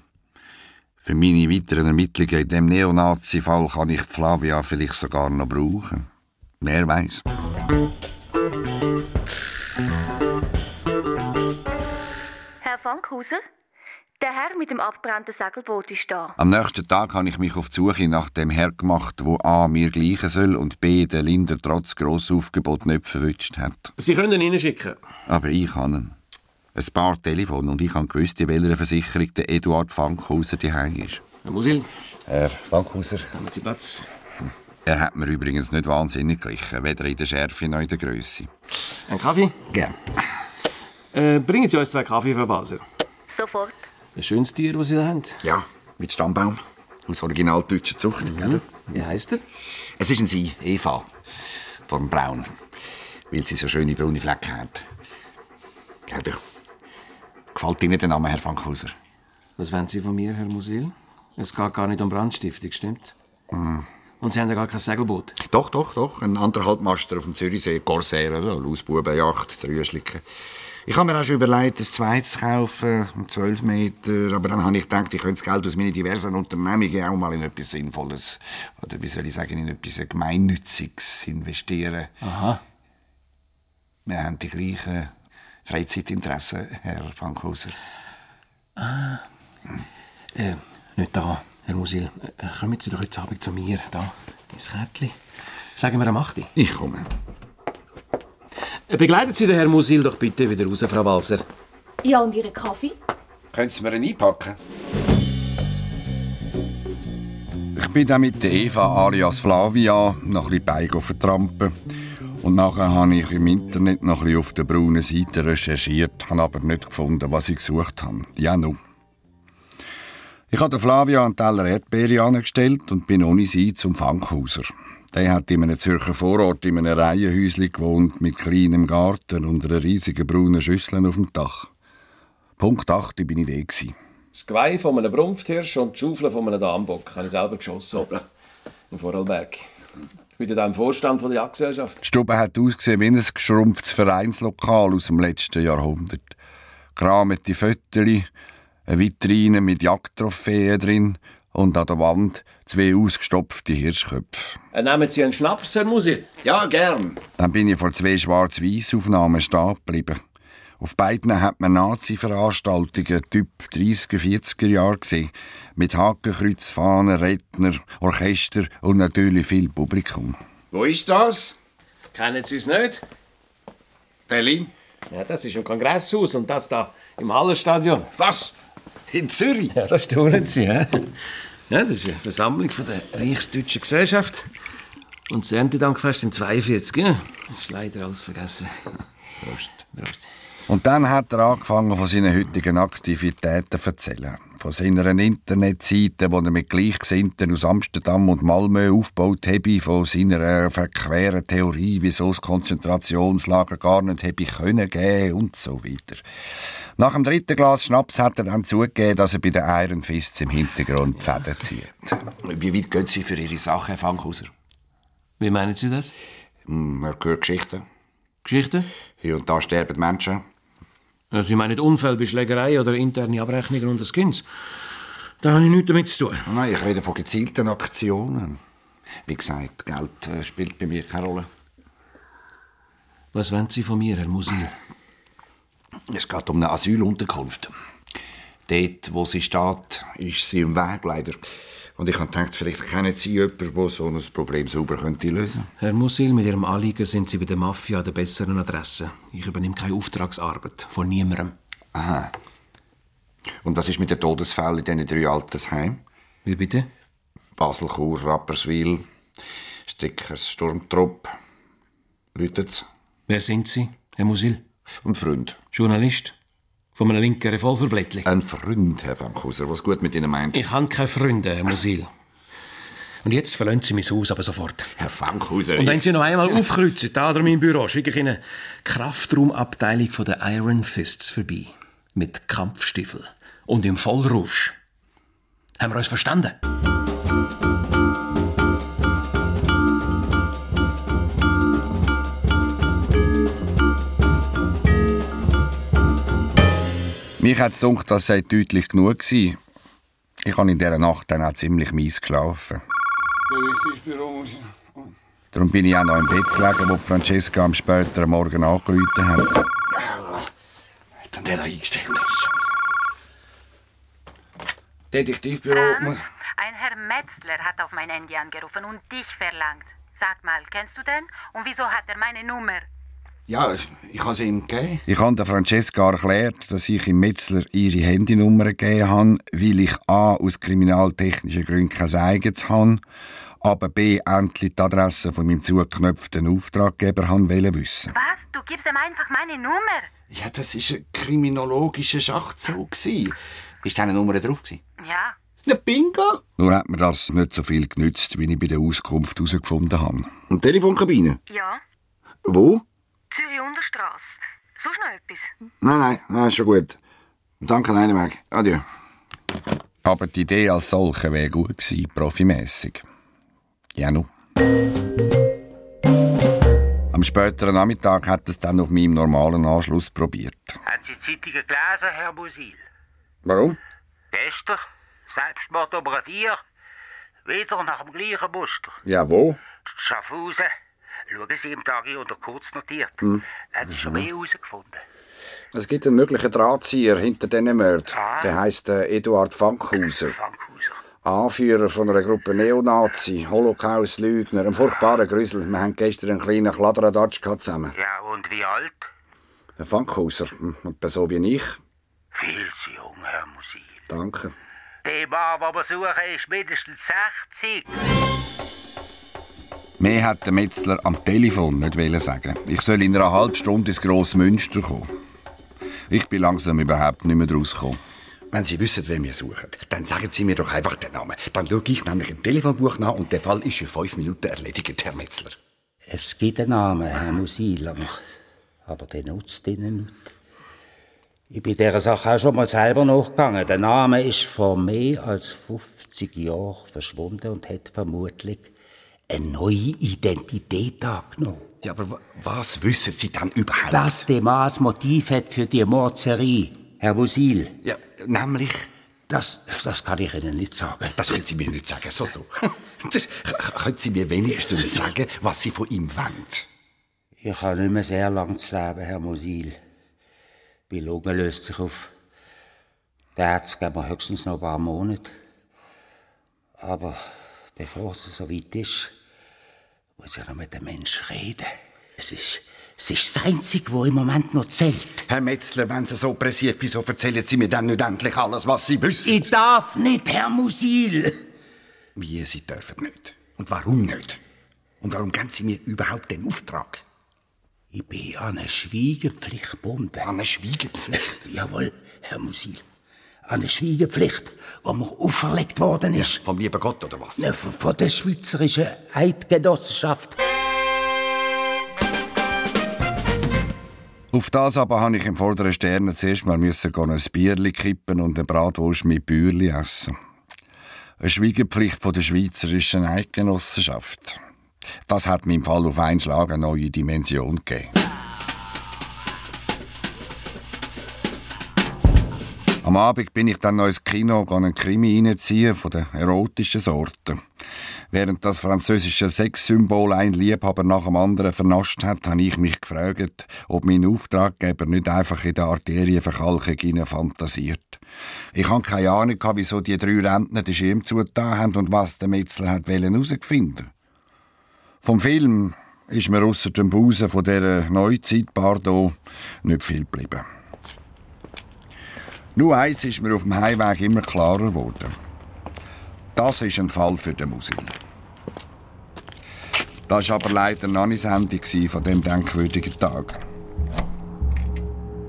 Für meine weiteren Ermittlungen in dem Neonazi-Fall kann ich Flavia vielleicht sogar noch brauchen. Wer weiß. Herr Fankhauser, der Herr mit dem abgebrannten Segelboot ist da. Am nächsten Tag habe ich mich auf die Suche nach dem Herr gemacht, wo A. mir gleichen soll und B. den Linder trotz Grossaufgebot nicht verwünscht hat. Sie können ihn reinschicken. Aber ich kann ihn. Ein paar Telefon und ich habe gewusst, in welcher Versicherung der Eduard Fankhauser daheim ist. Herr Musil. Herr Fankhauser. Haben Sie Platz? Er hat mir übrigens nicht wahnsinnig glichen, weder in der Schärfe noch in der Größe. Ein Kaffee? Gern. Äh, bringen Sie uns zwei Kaffee, Frau Baser. Sofort. Ein schönes Tier, das Sie da haben. Ja, mit Stammbaum. Aus originaldeutscher Zucht. Mhm. Wie heißt er? Es ist ein Sie, Eva. Von Braun. Weil sie so schöne braune Flecken hat. Gell, Gefällt Ihnen der Name, Herr Fankhauser? Was wollen Sie von mir, Herr Musil? Es geht gar nicht um Brandstiftung, stimmt? Mm, Und Sie haben ja gar kein Segelboot? Doch, doch, doch. Ein anderthalb Master auf dem Zürichsee, Corsair, also Lausbubenjacht, Trüschlicken. Ich habe mir auch schon überlegt, ein zweites zu kaufen, um 12 Meter. Aber dann habe ich gedacht, ich könnte das Geld aus meinen diversen Unternehmungen auch mal in etwas Sinnvolles, oder wie soll ich sagen, in etwas Gemeinnütziges investieren. Aha. Wir haben die gleichen Freizeitinteressen, Herr Fankhauser. Ah. Äh, nicht da, Herr Musil. Äh, kommen Sie doch heute Abend zu mir, da, ins Kärtchen. Sagen wir am 8. Ich komme. Äh, begleiten Sie den Herrn Musil doch bitte wieder raus, Frau Walser. Ja, und Ihren Kaffee? Können Sie mir einen einpacken? Ich bin dann mit der Eva alias Flavia noch ein bisschen vertrampen. Und nachher habe ich im Internet noch ein bisschen auf der braunen Seite recherchiert, habe aber nicht gefunden, was ich gesucht habe. Ja, nun. Ich habe Flavia einen Teller Erdbeere angestellt und bin ohne sie zum Fanghauser. Der hat in einem Zürcher Vorort in einem Reihenhäuschen gewohnt, mit kleinem Garten und einer riesigen braunen Schüssel auf dem Dach. Punkt 8 bin ich da. Gewesen. Das Geweih von einem Brumpfhirsch und die Schaufel von einem Dambock habe ich selber geschossen. Im Vorarlberg. Ich bin da im Vorstand der Jagdgesellschaft. Die Stube hat ausgesehen wie ein geschrumpftes Vereinslokal aus dem letzten Jahrhundert. Kramete Fötterli, eine Vitrine mit Jagdtrophäen drin und an der Wand zwei ausgestopfte Hirschköpfe. Äh, nehmen Sie einen Schnaps, Herr Musil? Ja, gern. Dann bin ich vor zwei Schwarz-Weiß-Aufnahmen stehen geblieben. Auf beiden hat man Nazi-Veranstaltungen Typ 30er, 40er Jahre gesehen. Mit Hakenkreuz, Fahnen, Redner, Orchester und natürlich viel Publikum. Wo ist das? Kennen Sie es nicht? Berlin? Ja, das ist im Kongresshaus und das da im Hallenstadion. Was? In Zürich? Ja, das staunen Sie, hä? Ja, das ist eine Versammlung von der Reichsdeutschen Gesellschaft. Und das Erntedankfest im 42, ja? Ist leider alles vergessen. Prost, Prost. Und dann hat er angefangen, von seinen heutigen Aktivitäten zu erzählen. Von seiner Internetseite, die er mit Gleichgesinnten aus Amsterdam und Malmö aufgebaut habe, von seiner verqueren Theorie, wieso das Konzentrationslager gar nicht hätte können geben und so weiter. Nach dem dritten Glas Schnaps hat er dann zugegeben, dass er bei den Iron Fists im Hintergrund die Fäden zieht. Wie weit gehen Sie für Ihre Sache, Herr Fankhauser? Wie meinen Sie das? Man hört Geschichten. Geschichten? Hier und da sterben Menschen. Ja, Sie meinen Unfälle, Beschlägerei oder interne Abrechnungen und das Kind? Da habe ich nichts damit zu tun. Nein, ich rede von gezielten Aktionen. Wie gesagt, Geld äh, spielt bei mir keine Rolle. Was wollen Sie von mir, Herr Musil? Es geht um eine Asylunterkunft. Dort, wo sie steht, ist sie im Weg, leider. Und ich habe gedacht, vielleicht kennen Sie jemanden, der so ein Problem sauber könnte lösen Herr Musil, mit Ihrem Anliegen sind Sie bei der Mafia an der besseren Adresse. Ich übernehme keine Auftragsarbeit. Von niemandem. Aha. Und was ist mit den Todesfällen in diesen drei Altersheimen? Wie bitte? Basel, Chur, Rapperswil, Stickers, Sturmtrupp. Läutet's? Wer sind Sie, Herr Musil? Ein Freund. Journalist? Von einem linken Revolverblättchen? Ein Freund, Herr Fankhauser, was gut mit Ihnen meint. Ich habe keine Freunde, Herr Musil. Und jetzt verlassen Sie mein Haus aber sofort. Herr Fankhauser... Und wenn Sie noch einmal aufkreuzen, da oder mein Büro, schicke ich Ihnen Kraftraumabteilung von der Iron Fists vorbei. Mit Kampfstiefel. Und im Vollrausch. Haben wir uns verstanden? Mich hat es gedacht, das sei deutlich genug gewesen. Ich habe in dieser Nacht dann auch ziemlich mies geschlafen. Darum bin ich auch noch im Bett gelegen, wo Francesca am späteren Morgen angerufen hat. Dann der da eingestellt ist. Detektivbüro. Franz, ein Herr Metzler hat auf mein Handy angerufen und dich verlangt. Sag mal, kennst du den? Und wieso hat er meine Nummer? Ja, ich habe sie ihm gegeben. Ich habe der Francesca erklärt, dass ich im Metzler ihre Handynummer gegeben habe, weil ich A. aus kriminaltechnischen Gründen kein eigenes habe, aber B. endlich die Adresse von meinem zugeknöpften Auftraggeber haben wollen wissen. Was? Du gibst ihm einfach meine Nummer? Ja, das war ein kriminologischer Schachzug. Ist deine Nummer drauf? Ja. Na, bingo! Nur hat mir das nicht so viel genützt, wie ich bei der Auskunft herausgefunden habe. Und Telefonkabine? Ja. Wo? Zürich Unterstrasse. Sonst noch etwas? Nein, nein, nein, ist schon gut. Danke, nein, Weg. Adieu. Aber die Idee als solche wäre gut gewesen, profimässig. Ja, nu. Am späteren Nachmittag hat es dann auf meinem normalen Anschluss probiert. Haben Sie Zeitungen gelesen, Herr Musil? Warum? Gestern, Selbstmord um ein Vier. Wieder nach dem gleichen Muster. Ja, wo? Schaffhausen. Schauen Sie im Tag unter kurz notiert. Hm. Haben Sie schon mehr herausgefunden? Es gibt einen möglichen Drahtzieher hinter diesen Mörden. Ah. Der heisst äh, Eduard Fankhauser. Anführer von einer Gruppe Neonazi, Holocaust-Lügner, ein furchtbarer Grüssel. Wir haben gestern einen kleinen Kladderadatsch zusammen. Ja, und wie alt? Ein Fankhauser, hm, etwa so wie ich. Viel zu jung, Herr Musil. Danke. Der Mann, den wir suchen, ist mindestens 60. Mehr hat der Metzler am Telefon nicht sagen. Ich soll in einer halben Stunde ins grosse Münster kommen. Ich bin langsam überhaupt nicht mehr rausgekommen. Wenn Sie wissen, wen wir suchen, dann sagen Sie mir doch einfach den Namen. Dann schaue ich nämlich im Telefonbuch nach und der Fall ist in fünf Minuten erledigt, Herr Metzler. Es gibt einen Namen, Herr Musil, aber, aber der nutzt Ihnen nicht. Ich bin dieser Sache auch schon mal selber nachgegangen. Der Name ist vor mehr als 50 Jahren verschwunden und hat vermutlich eine neue Identität angenommen. Ja, aber was wissen Sie dann überhaupt? Was der Mann als Motiv hat für die Mordserie, Herr Musil. Ja, nämlich? Das, das kann ich Ihnen nicht sagen. Das können Sie mir nicht sagen, so, so. Das, können Sie mir wenigstens sagen, was Sie von ihm wollen? Ich habe nicht mehr sehr lang zu leben, Herr Musil. Die Lunge löst sich auf. Der Arzt geben wir höchstens noch ein paar Monate. Aber bevor es so weit ist, muss ich noch mit dem Mensch reden. Es ist, es ist das Einzige, was im Moment noch zählt. Herr Metzler, wenn Sie so pressiert, wieso erzählen Sie mir dann nicht endlich alles, was Sie wissen? Ich darf nicht, Herr Musil. Wie, Sie dürfen nicht? Und warum nicht? Und warum geben Sie mir überhaupt den Auftrag? Ich bin an eine Schweigepflicht gebunden. An eine Schweigepflicht? Jawohl, Herr Musil. An eine Schweigepflicht, die mir auferlegt worden ist. Ja, vom lieben Gott oder was? Ja, von, von der Schweizerischen Eidgenossenschaft. Auf das aber habe ich im vorderen Stern zuerst mal müssen ein Bierli kippen und eine Bratwurst mit Bürli essen. Eine Schweigepflicht von der Schweizerischen Eidgenossenschaft. Das hat mir im Fall auf einen Schlag eine neue Dimension gegeben. Am Abend bin ich dann noch ins Kino einen Krimi reinziehen von der erotischen Sorte. Während das französische Sexsymbol ein Liebhaber nach dem anderen vernascht hat, habe ich mich gefragt, ob mein Auftraggeber nicht einfach in der Arterienverkalkung fantasiert. Ich habe keine Ahnung, wieso die drei Rentner den Schirm zugetan haben und was der Metzler hat herausfinden Vom Film ist mir ausser dem Busen von dieser Neuzeit Bardo nicht viel geblieben. Nur eins ist mir auf dem Heimweg immer klarer geworden. Das ist ein Fall für den Musil. Das war aber leider noch nicht das Ende von dem denkwürdigen Tag.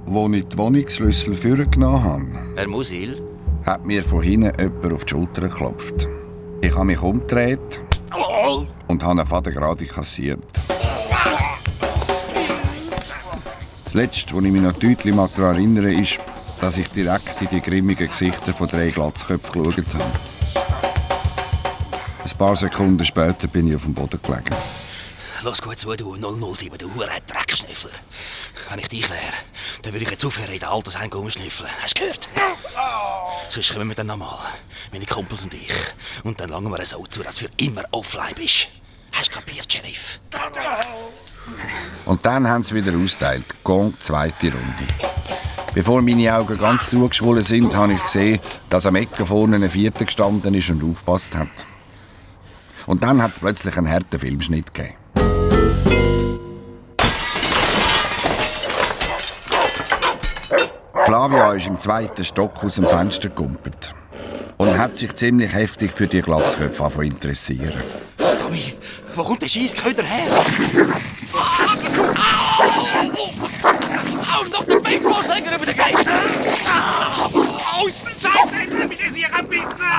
Als ich die Wohnungsschlüssel vorgenommen habe, Herr Musil? hat mir von hinten jemand auf die Schulter geklopft. Ich habe mich umgedreht und habe einen Faden gerade kassiert. Das Letzte, was ich mich noch deutlich daran erinnere, ist, dass ich direkt in die grimmigen Gesichter von drei Glatzköpfen geschaut habe. Ein paar Sekunden später bin ich auf dem Boden gelegen. Los gut zu, du 007, du Dreckschnüffler. Wenn ich dich wäre, dann würde ich jetzt aufhören, in der Altersheim rumschnüffeln. Hast du gehört? Sonst kommen wir dann nochmal, meine Kumpels und ich. Und dann langen wir es so zu, dass du für immer offline bist. Hast du kapiert, Sheriff? Und dann haben sie wieder austeilt. Gong, zweite Runde. Bevor meine Augen ganz zugeschwollen sind, habe ich gesehen, dass am Ecke vorne ein Vierter gestanden ist und aufgepasst hat. Und dann hat es plötzlich einen harten Filmschnitt gegeben. Flavia ist im zweiten Stock aus dem Fenster gekumpelt und hat sich ziemlich heftig für die Glatzköpfe interessieren. Tommy, wo kommt der Scheissköder her? Den Baseballschläger über den Geist! Oh, Scheiße, jetzt hab ich es hier abbissen!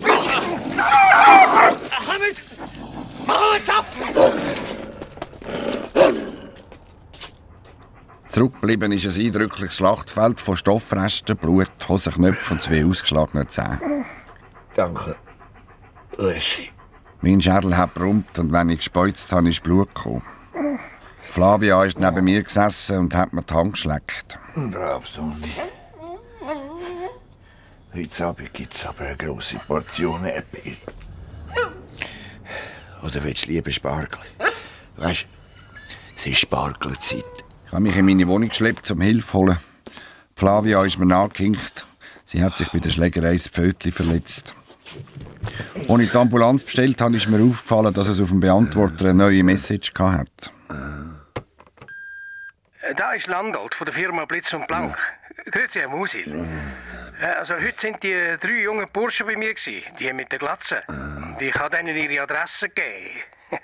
Verdammt! Hamid! Mach ab! Zurückgeblieben ist ein eindrückliches Schlachtfeld von Stoffresten, Blut, Hosenknöpfen und zwei ausgeschlagenen Zähnen. Danke. Lessi. Mein Schädel hat brummt und wenn ich gespeuzt habe, ist Blut gekommen. Flavia ist neben mir gesessen und hat mir die Hand geschleckt. Brav, Sonny. Heute Abend gibt es aber eine grosse Portion Erdbeer. Oder willst du lieber Spargel? Weißt du, es ist Spargelzeit. Ich habe mich in meine Wohnung geschleppt, um Hilfe zu holen. Flavia ist mir nachgehinkt. Sie hat sich bei der Schlägerei das Pfötchen verletzt. Als ich die Ambulanz bestellt habe, ist mir aufgefallen, dass es auf dem Beantworter eine neue Message hatte. Äh, da ist Landolt von der Firma Blitz und Blank. Grüezi, Herr Musil. Äh, also heute sind die drei jungen Burschen bei mir gewesen, die mit der Glatze. Und ich habe ihnen ihre Adresse gegeben.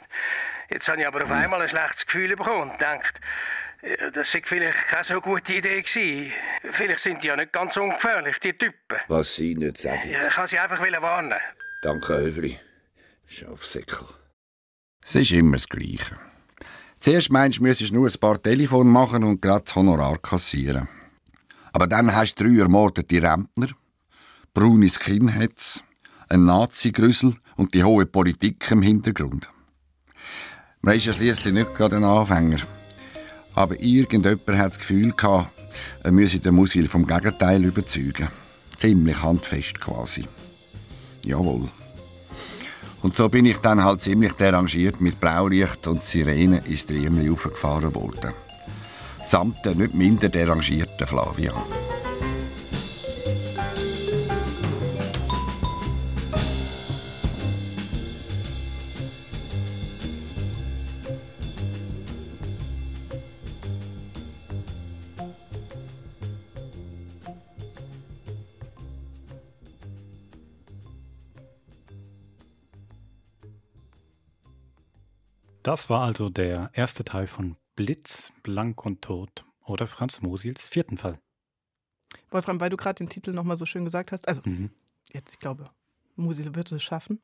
Jetzt habe ich aber auf einmal ein schlechtes Gefühl bekommen und gedacht, äh, das sei vielleicht keine so gute Idee gewesen. Vielleicht sind die ja nicht ganz ungefährlich, die Typen. Was sie nicht sagen. Ich kann sie einfach warnen. Danke, Övri. Schafsäckel. Es ist immer das Gleiche. Zuerst meinst du, müsstest nur ein paar Telefone machen und gerade das Honorar kassieren. Aber dann hast du drei ermordete Rentner, braune Skinheads, ein Nazi-Grüssel und die hohe Politik im Hintergrund. Man ist ja schliesslich nicht gerade ein Anfänger. Aber irgendjemand hat das Gefühl gehabt, er müsse den Musil vom Gegenteil überzeugen. Ziemlich handfest quasi. Jawohl. Und so bin ich dann halt ziemlich derangiert mit Blaulicht und Sirene ins Triemli aufgefahren worden. Samt der nicht minder derangierten Flavia. Das war also der erste Teil von Blitz, Blank und Tot oder Franz Mosils vierten Fall. Wolfram, weil du gerade den Titel nochmal so schön gesagt hast, also mhm. jetzt, ich glaube, Mosil wird es schaffen.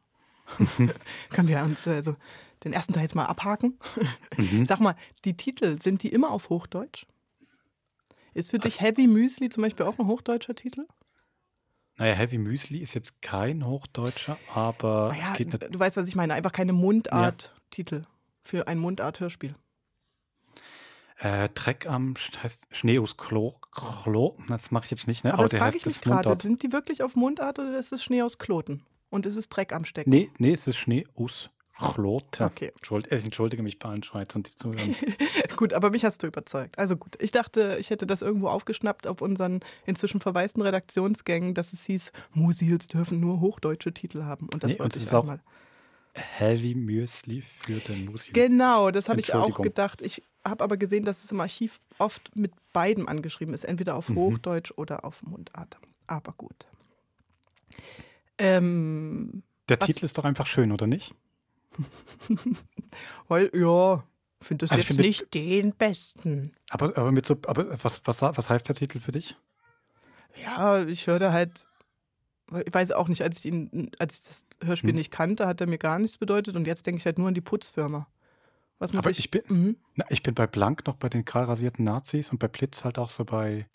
Können wir uns also den ersten Teil jetzt mal abhaken? Mhm. Sag mal, die Titel, sind die immer auf Hochdeutsch? Ist für Was? dich Heavy Müsli zum Beispiel auch ein hochdeutscher Titel? Naja, Heavy Müsli ist jetzt kein Hochdeutscher, aber naja, es geht nicht. Du weißt, was ich meine, einfach keine Mundart-Titel. Ja für ein Mundart-Hörspiel? Äh, Dreck am heißt Schnee aus Klo, Klo. Das mache ich jetzt nicht, ne? Aber, Aber das frage ich mich gerade. Sind die wirklich auf Mundart oder ist es Schnee aus Kloten? Und ist es Dreck am Stecken? Nee, nee, es ist Schnee aus Kloten. Okay. Entschuldige, ich entschuldige mich bei allen Schweizern, die zuhören. gut, aber mich hast du überzeugt. Also gut, ich dachte, ich hätte das irgendwo aufgeschnappt auf unseren inzwischen verwaisten Redaktionsgängen, dass es hieß, Musils dürfen nur hochdeutsche Titel haben. Und das nee, wollte und ich auch mal. Heavy Müsli für den Musil. Genau, das habe ich auch gedacht. Ich habe aber gesehen, dass es im Archiv oft mit beidem angeschrieben ist, entweder auf mhm. Hochdeutsch oder auf Mundart. Aber gut. Ähm, Der Titel ist doch einfach schön, oder nicht? Weil, ja, finde das also jetzt nicht den besten. Aber, aber, mit so, aber was, was, was heißt der Titel für dich? Ja, ich höre da halt ich weiß auch nicht, als ich ihn, als ich das Hörspiel hm. nicht kannte, hat er mir gar nichts bedeutet und jetzt denke ich halt nur an die Putzfirma. Was muss Aber ich, ich bin, mhm. na, ich bin bei Blank noch bei den kahl rasierten Nazis und bei Blitz halt auch so bei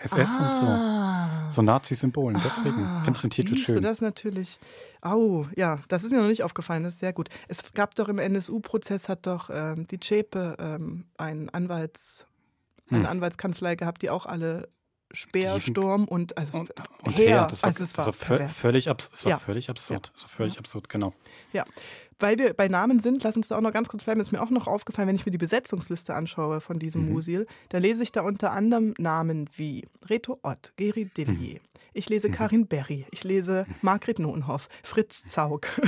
SS ah. und so. Ah. So Nazi-Symbolen. Deswegen ah, finde ich den Titel schön. Du das natürlich. Au, ja, das ist mir noch nicht aufgefallen. Das ist sehr gut. Es gab doch im NSU-Prozess hat doch ähm, die Chepe ähm, einen Anwalts, eine hm. Anwaltskanzlei gehabt, die auch alle Speersturm und also und, und her. her. Das war, also es war, das war völlig, abs es war ja. völlig absurd. Ja. völlig ja. absurd, genau. Ja. Weil wir bei Namen sind, lass uns da auch noch ganz kurz bleiben, ist mir auch noch aufgefallen, wenn ich mir die Besetzungsliste anschaue von diesem mhm. Musil, da lese ich da unter anderem Namen wie Reto Ott, Geri Dillier, mhm. ich lese mhm. Karin Berry, ich lese Margret Nohnhoff, Fritz Zaug.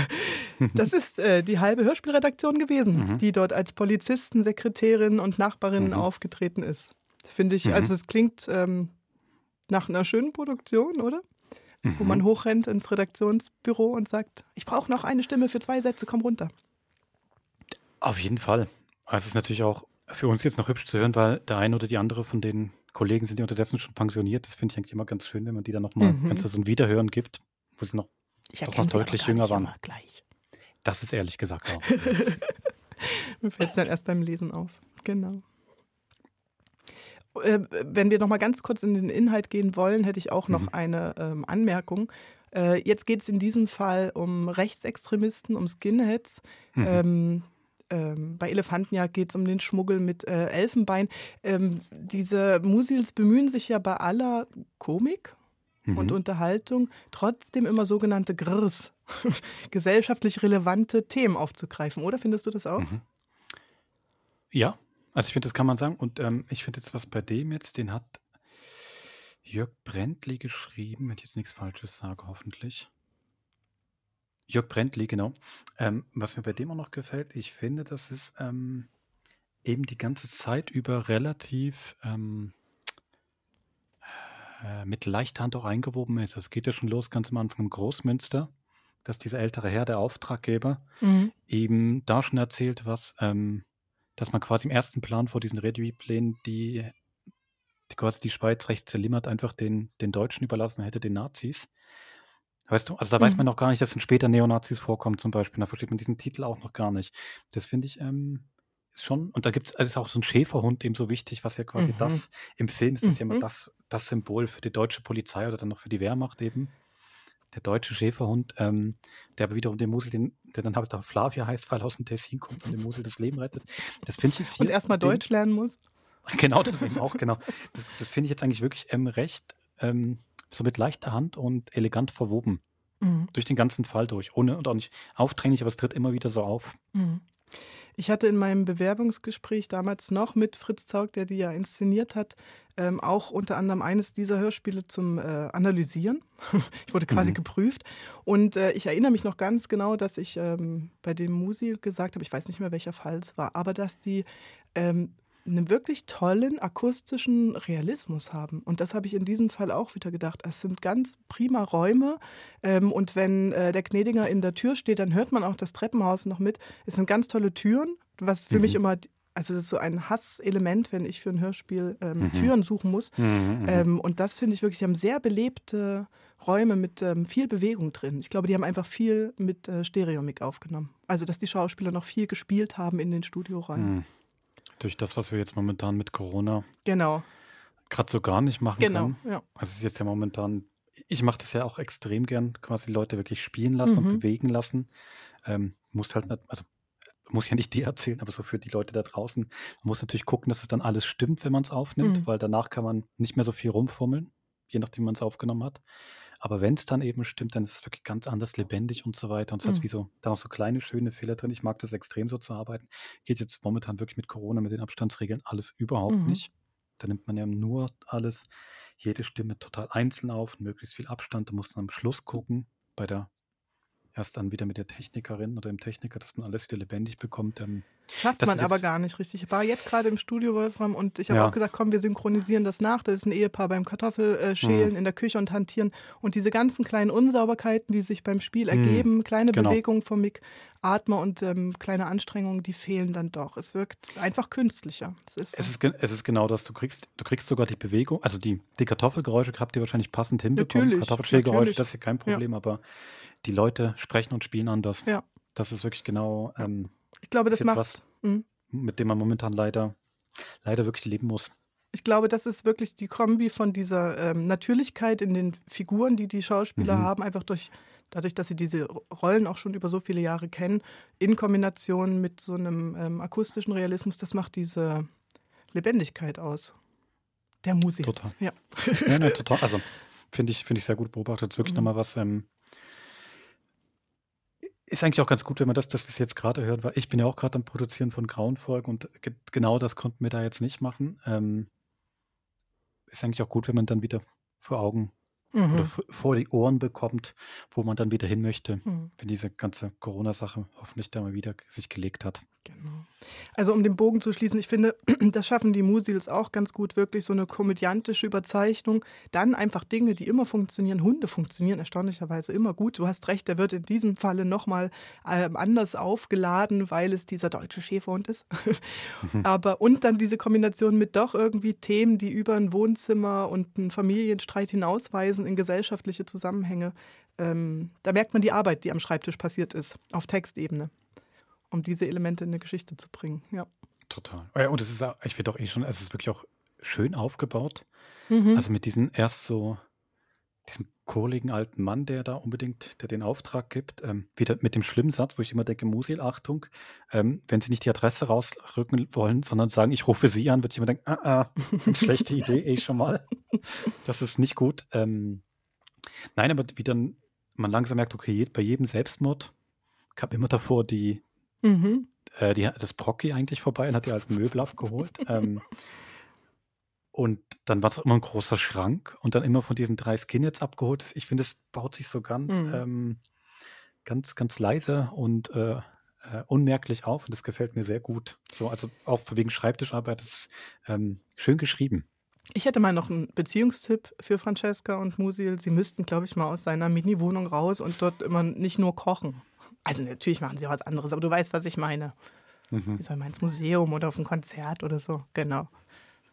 Das ist äh, die halbe Hörspielredaktion gewesen, mhm. die dort als Polizisten, Sekretärin und Nachbarin mhm. aufgetreten ist. Finde ich, also es klingt ähm, nach einer schönen Produktion, oder? Mhm. Wo man hochrennt ins Redaktionsbüro und sagt, ich brauche noch eine Stimme für zwei Sätze, komm runter. Auf jeden Fall. Also es ist natürlich auch für uns jetzt noch hübsch zu hören, weil der eine oder die andere von den Kollegen sind ja unterdessen schon pensioniert. Das finde ich eigentlich immer ganz schön, wenn man die dann nochmal, mhm. wenn es da so ein Wiederhören gibt, wo sie noch, doch noch deutlich jünger waren. Gleich. Das ist ehrlich gesagt auch. Mir fällt es dann erst beim Lesen auf. Genau. Äh, wenn wir noch mal ganz kurz in den Inhalt gehen wollen, hätte ich auch noch mhm. eine ähm, Anmerkung. Äh, jetzt geht es in diesem Fall um Rechtsextremisten, um Skinheads. Mhm. Ähm, ähm, bei Elefantenjagd geht es um den Schmuggel mit äh, Elfenbein. Ähm, diese Musils bemühen sich ja bei aller Komik mhm. und Unterhaltung trotzdem immer sogenannte Grs, gesellschaftlich relevante Themen aufzugreifen, oder findest du das auch? Mhm. Ja, also ich finde, das kann man sagen. Und ähm, ich finde jetzt was bei dem jetzt, den hat Jörg Brändli geschrieben, wenn ich jetzt nichts Falsches sage, hoffentlich. Jörg Brändli, genau. Ähm, was mir bei dem auch noch gefällt, ich finde, dass es ähm, eben die ganze Zeit über relativ ähm, äh, mit leichter Hand auch eingewoben ist. Es geht ja schon los ganz am Anfang im Großmünster, dass dieser ältere Herr, der Auftraggeber, mhm. eben da schon erzählt, was, ähm, dass man quasi im ersten Plan vor diesen Revue-Plänen die, die quasi die Schweiz recht zerlimmert einfach den, den Deutschen überlassen hätte, den Nazis. Weißt du, also da mhm. weiß man noch gar nicht, dass dann später Neonazis vorkommen zum Beispiel. Da versteht man diesen Titel auch noch gar nicht. Das finde ich ähm, schon. Und da gibt es also auch so ein Schäferhund eben so wichtig, was ja quasi mhm. das im Film ist, ist ja immer mhm. das, das Symbol für die deutsche Polizei oder dann noch für die Wehrmacht eben. Der deutsche Schäferhund, ähm, der aber wiederum den Musel, den, der dann halt Flavia heißt, weil aus dem Tessin kommt und dem Musel das Leben rettet. Das finde ich jetzt hier. Und erstmal Deutsch lernen muss. Genau, das eben auch, genau. Das, das finde ich jetzt eigentlich wirklich ähm, recht ähm, so mit leichter Hand und elegant verwoben. Mhm. Durch den ganzen Fall durch. Ohne und auch nicht aufdringlich, aber es tritt immer wieder so auf. Mhm. Ich hatte in meinem Bewerbungsgespräch damals noch mit Fritz Zaug, der die ja inszeniert hat, ähm, auch unter anderem eines dieser Hörspiele zum äh, Analysieren. ich wurde quasi mhm. geprüft. Und äh, ich erinnere mich noch ganz genau, dass ich ähm, bei dem Musi gesagt habe, ich weiß nicht mehr, welcher Fall es war, aber dass die ähm, einen wirklich tollen akustischen Realismus haben. Und das habe ich in diesem Fall auch wieder gedacht. Es sind ganz prima Räume. Ähm, und wenn äh, der Gnädiger in der Tür steht, dann hört man auch das Treppenhaus noch mit. Es sind ganz tolle Türen, was für mhm. mich immer also das ist so ein Hasselement, wenn ich für ein Hörspiel ähm, mhm. Türen suchen muss. Mhm, mhm, ähm, und das finde ich wirklich, die haben sehr belebte Räume mit ähm, viel Bewegung drin. Ich glaube, die haben einfach viel mit äh, Stereomik aufgenommen. Also dass die Schauspieler noch viel gespielt haben in den Studioräumen. Mhm. Durch das, was wir jetzt momentan mit Corona genau. gerade so gar nicht machen genau, können. Ja. Also es ist jetzt ja momentan, ich mache das ja auch extrem gern, quasi Leute wirklich spielen lassen mhm. und bewegen lassen. Ähm, muss halt also muss ja nicht dir erzählen, aber so für die Leute da draußen, man muss natürlich gucken, dass es dann alles stimmt, wenn man es aufnimmt, mhm. weil danach kann man nicht mehr so viel rumfummeln, je nachdem man es aufgenommen hat. Aber wenn es dann eben stimmt, dann ist es wirklich ganz anders lebendig und so weiter. Und es mhm. hat wie so, da noch so kleine, schöne Fehler drin. Ich mag das extrem so zu arbeiten. Geht jetzt momentan wirklich mit Corona, mit den Abstandsregeln alles überhaupt mhm. nicht. Da nimmt man ja nur alles, jede Stimme total einzeln auf, möglichst viel Abstand. Da muss man am Schluss gucken, bei der erst dann wieder mit der Technikerin oder dem Techniker, dass man alles wieder lebendig bekommt. Ähm, Schafft man aber gar nicht richtig. Ich war jetzt gerade im Studio, Wolfram, und ich habe ja. auch gesagt, komm, wir synchronisieren das nach. Das ist ein Ehepaar beim Kartoffelschälen mhm. in der Küche und hantieren. Und diese ganzen kleinen Unsauberkeiten, die sich beim Spiel mhm. ergeben, kleine genau. Bewegungen vom Mick, Atmer und ähm, kleine Anstrengungen, die fehlen dann doch. Es wirkt einfach künstlicher. Es ist, es ist, es ist genau das. Du kriegst, du kriegst sogar die Bewegung, also die, die Kartoffelgeräusche habt ihr wahrscheinlich passend hinbekommen. Kartoffelschälgeräusche, das ist ja kein Problem, ja. aber die Leute sprechen und spielen anders. Ja. Das ist wirklich genau. Ähm, ich glaube, das macht. Was, mhm. Mit dem man momentan leider, leider wirklich leben muss. Ich glaube, das ist wirklich die Kombi von dieser ähm, Natürlichkeit in den Figuren, die die Schauspieler mhm. haben, einfach durch, dadurch, dass sie diese Rollen auch schon über so viele Jahre kennen, in Kombination mit so einem ähm, akustischen Realismus, das macht diese Lebendigkeit aus. Der Musik. Total. Ja. ja ne, total. Also finde ich, find ich sehr gut beobachtet. Das ist wirklich mhm. nochmal was, ähm, ist eigentlich auch ganz gut, wenn man das, das wir jetzt gerade hören, weil ich bin ja auch gerade am Produzieren von Grauenfolgen und ge genau das konnten wir da jetzt nicht machen. Ähm, ist eigentlich auch gut, wenn man dann wieder vor Augen mhm. oder vor die Ohren bekommt, wo man dann wieder hin möchte, mhm. wenn diese ganze Corona-Sache hoffentlich da mal wieder sich gelegt hat. Genau. Also um den Bogen zu schließen, ich finde, das schaffen die Musils auch ganz gut, wirklich so eine komödiantische Überzeichnung. Dann einfach Dinge, die immer funktionieren. Hunde funktionieren erstaunlicherweise immer gut. Du hast recht, der wird in diesem Falle nochmal äh, anders aufgeladen, weil es dieser deutsche Schäferhund ist. Mhm. Aber und dann diese Kombination mit doch irgendwie Themen, die über ein Wohnzimmer und einen Familienstreit hinausweisen in gesellschaftliche Zusammenhänge. Ähm, da merkt man die Arbeit, die am Schreibtisch passiert ist, auf Textebene um diese Elemente in eine Geschichte zu bringen. Ja. Total. Ja, und es ist, ich finde auch eh schon, es ist wirklich auch schön aufgebaut. Mhm. Also mit diesen erst so, diesem kohligen alten Mann, der da unbedingt der den Auftrag gibt. Ähm, wieder mit dem schlimmen Satz, wo ich immer denke, Musil, Achtung, ähm, wenn Sie nicht die Adresse rausrücken wollen, sondern sagen, ich rufe Sie an, ich immer denken, ah, ah, schlechte Idee, eh schon mal. Das ist nicht gut. Ähm, nein, aber wie dann man langsam merkt, okay, bei jedem Selbstmord kam immer davor die, mhm. äh, die das Procky eigentlich vorbei und hat die alten Möbel abgeholt. ähm, und dann war es immer ein großer Schrank und dann immer von diesen drei Skinheads abgeholt. Ich finde, es baut sich so ganz, mhm. ähm, ganz, ganz leise und äh, äh, unmerklich auf und das gefällt mir sehr gut. So, also auch wegen Schreibtischarbeit, das ist ähm, schön geschrieben. Ich hätte mal noch einen Beziehungstipp für Francesca und Musil. Sie müssten, glaube ich, mal aus seiner Mini-Wohnung raus und dort immer nicht nur kochen. Also natürlich machen sie auch was anderes, aber du weißt, was ich meine. Mhm. Sie sollen mal ins Museum oder auf ein Konzert oder so. Genau.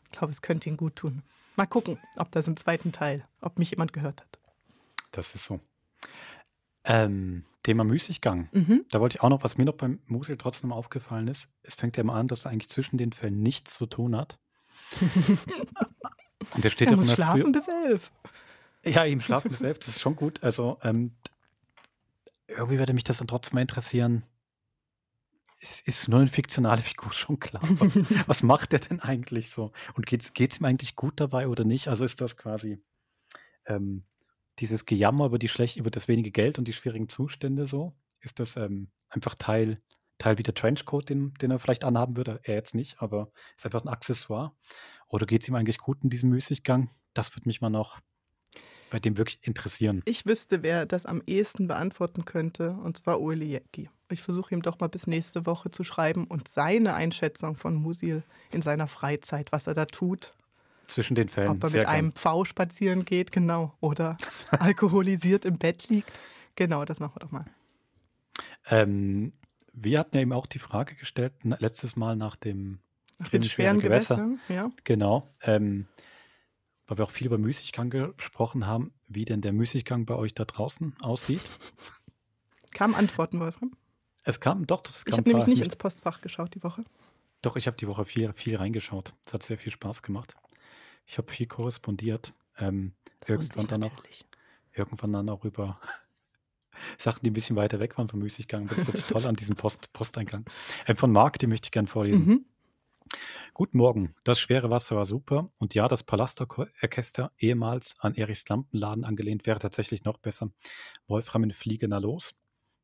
Ich glaube, es könnte ihm gut tun. Mal gucken, ob das im zweiten Teil, ob mich jemand gehört hat. Das ist so. Ähm, Thema Müßiggang. Mhm. Da wollte ich auch noch, was mir noch beim Musil trotzdem aufgefallen ist. Es fängt ja immer an, dass er eigentlich zwischen den Fällen nichts zu tun hat. Und der steht er muss schlafen früher, bis elf. Ja, eben schlafen bis elf, das ist schon gut. Also ähm, irgendwie würde mich das dann trotzdem mal interessieren, es ist nur eine fiktionale Figur, schon klar. Was macht er denn eigentlich so? Und geht es ihm eigentlich gut dabei oder nicht? Also ist das quasi ähm, dieses Gejammer über, die schlecht, über das wenige Geld und die schwierigen Zustände so? Ist das ähm, einfach Teil, Teil wie der Trenchcoat, den, den er vielleicht anhaben würde? Er jetzt nicht, aber ist einfach ein Accessoire. Oder geht es ihm eigentlich gut in diesem Müßiggang? Das würde mich mal noch bei dem wirklich interessieren. Ich wüsste, wer das am ehesten beantworten könnte, und zwar Ueli Jecki. Ich versuche ihm doch mal bis nächste Woche zu schreiben und seine Einschätzung von Musil in seiner Freizeit, was er da tut. Zwischen den Fällen. Ob er Sehr mit gern. einem Pfau spazieren geht, genau. Oder alkoholisiert im Bett liegt. Genau, das machen wir doch mal. Ähm, wir hatten ja eben auch die Frage gestellt, letztes Mal nach dem nach den schweren Gewässern. Gewässer. Ja. Genau. Ähm, weil wir auch viel über Müßiggang gesprochen haben, wie denn der Müßiggang bei euch da draußen aussieht. Kamen Antworten, Wolfram? Es kam, doch, das kam. Ich habe nämlich nicht ins Postfach geschaut die Woche. Doch, ich habe die Woche viel, viel reingeschaut. Es hat sehr viel Spaß gemacht. Ich habe viel korrespondiert. Ähm, irgendwann dann auch, irgendwann dann auch über Sachen, die ein bisschen weiter weg waren vom Müßiggang. Das ist jetzt toll an diesem Post, Posteingang. Ähm, von Marc, die möchte ich gerne vorlesen. Mhm. Guten Morgen. Das schwere Wasser war super. Und ja, das Palastorchester, ehemals an Erichs Lampenladen angelehnt, wäre tatsächlich noch besser. Wolfram in Fliege, na los.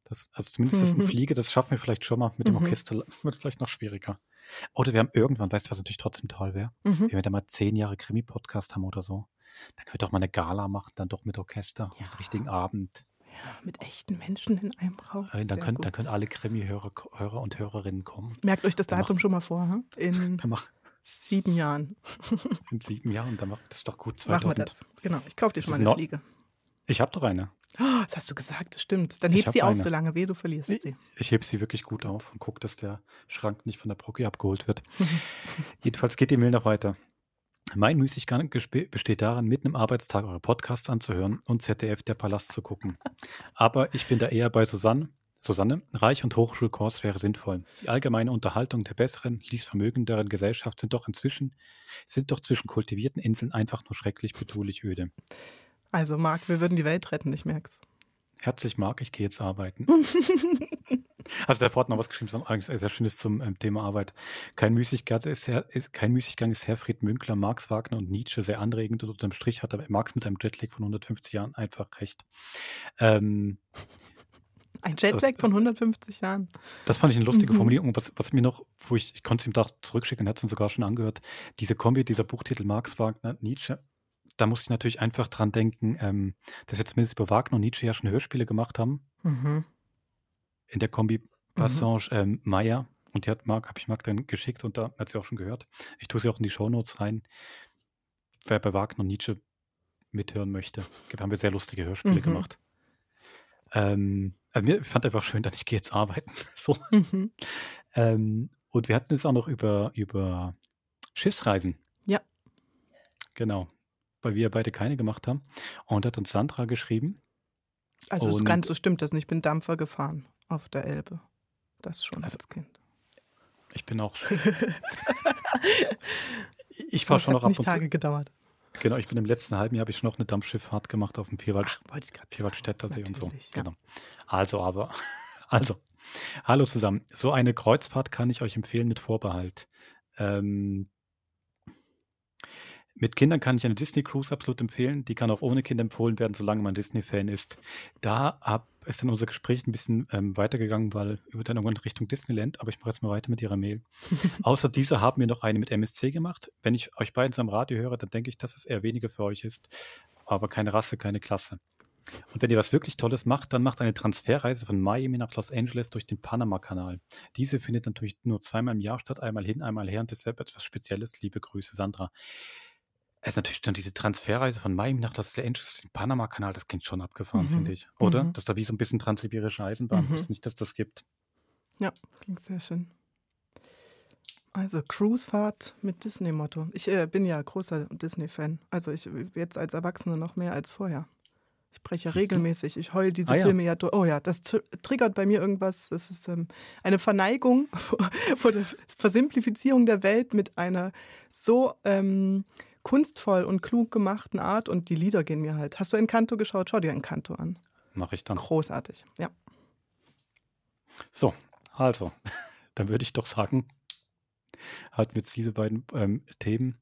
Das, also zumindest das in mhm. Fliege, das schaffen wir vielleicht schon mal. Mit dem mhm. Orchester wird vielleicht noch schwieriger. Oder wir haben irgendwann, weißt du, was natürlich trotzdem toll wäre? Mhm. Wenn wir da mal zehn Jahre Krimi-Podcast haben oder so. Dann können wir doch mal eine Gala machen, dann doch mit Orchester, ja. auf richtigen Abend. Ja, mit echten Menschen in einem Raum. Äh, dann, können, dann können alle Krimi-Hörer Hörer und Hörerinnen kommen. Merkt euch das Datum schon mal vor, hm? in sieben Jahren. in sieben Jahren, dann macht das doch gut. 2000. Machen wir das. Genau, ich kaufe dir schon mal eine Fliege. Ich habe doch eine. Oh, das hast du gesagt, das stimmt. Dann heb sie auf, eine. solange weh, du verlierst ich, sie. Ich heb sie wirklich gut auf und gucke, dass der Schrank nicht von der Brocke abgeholt wird. Jedenfalls geht die Mail noch weiter. Mein Müßiggang besteht darin, mitten im Arbeitstag eure Podcasts anzuhören und ZDF Der Palast zu gucken. Aber ich bin da eher bei Susanne. Susanne, Reich- und Hochschulkurs wäre sinnvoll. Die allgemeine Unterhaltung der besseren, ließvermögenderen Gesellschaft sind doch inzwischen, sind doch zwischen kultivierten Inseln einfach nur schrecklich betulich öde. Also Marc, wir würden die Welt retten, ich merk's. Herzlich Marc, ich gehe jetzt arbeiten. Also der Ford noch was geschrieben, das eigentlich sehr schönes zum ähm, Thema Arbeit. Kein Müßiggang ist, sehr, ist, kein Müßiggang ist Herfried Münkler, Marx Wagner und Nietzsche sehr anregend und unterm Strich hat Marx mit einem Jetlag von 150 Jahren einfach recht. Ähm, ein Jetlag von 150 Jahren. Das fand ich eine lustige mhm. Formulierung. Was, was mir noch, wo ich, ich konnte es ihm da zurückschicken, hat es sogar schon angehört, diese Kombi, dieser Buchtitel Marx, Wagner, Nietzsche, da musste ich natürlich einfach dran denken, ähm, dass wir zumindest über Wagner und Nietzsche ja schon Hörspiele gemacht haben. Mhm in der Kombi Passage mhm. ähm, Meier. Und die hat Marc, habe ich Marc dann geschickt und da hat sie auch schon gehört. Ich tue sie auch in die Shownotes rein. Wer bei Wagner und Nietzsche mithören möchte, haben wir sehr lustige Hörspiele mhm. gemacht. Ähm, also mir fand einfach schön, dass ich gehe jetzt arbeiten. so. Mhm. Ähm, und wir hatten es auch noch über, über Schiffsreisen. Ja. Genau. Weil wir beide keine gemacht haben. Und hat uns Sandra geschrieben. Also das Ganze stimmt das nicht. Ich bin Dampfer gefahren auf der Elbe. Das schon also, als Kind. Ich bin auch. ich fahre schon noch ab nicht und Tage gedauert. Genau, ich bin im letzten halben Jahr habe ich noch eine Dampfschifffahrt gemacht auf dem Vierwald, Vierwaldstätter See und so. ja. Genau. Also, aber, also, hallo zusammen. So eine Kreuzfahrt kann ich euch empfehlen mit Vorbehalt. Ähm, mit Kindern kann ich eine Disney Cruise absolut empfehlen. Die kann auch ohne Kinder empfohlen werden, solange man Disney-Fan ist. Da ab, ist dann unser Gespräch ein bisschen ähm, weitergegangen, weil über dann irgendwann Richtung Disneyland, aber ich mache jetzt mal weiter mit Ihrer Mail. Außer dieser haben wir noch eine mit MSC gemacht. Wenn ich euch beiden so am Radio höre, dann denke ich, dass es eher weniger für euch ist. Aber keine Rasse, keine Klasse. Und wenn ihr was wirklich Tolles macht, dann macht eine Transferreise von Miami nach Los Angeles durch den Panama-Kanal. Diese findet natürlich nur zweimal im Jahr statt, einmal hin, einmal her und deshalb etwas Spezielles. Liebe Grüße, Sandra. Es ist natürlich dann diese Transferreise von Miami nach Los Angeles, den Panama-Kanal, das klingt schon abgefahren, Mhm. finde ich. Oder? Mhm. Das ist da wie so ein bisschen transsibirische Eisenbahn. Mhm. Ich nicht, dass das gibt. Ja, klingt sehr schön. Also Cruisefahrt mit Disney-Motto. Ich äh, bin ja großer Disney-Fan. Also ich jetzt als Erwachsener noch mehr als vorher. Ich breche Siehst du? regelmäßig. Ich heule diese Ah ja. Filme ja durch. Oh ja, das tr- triggert bei mir irgendwas. Das ist ähm, eine Verneigung vor, vor der Versimplifizierung der Welt mit einer so ähm, kunstvoll und klug gemachten Art. Und die Lieder gehen mir halt. Hast du Encanto geschaut? Schau dir Encanto an. Mache ich dann. Großartig, ja. So, also, dann würde ich doch sagen, wir jetzt diese beiden ähm, Themen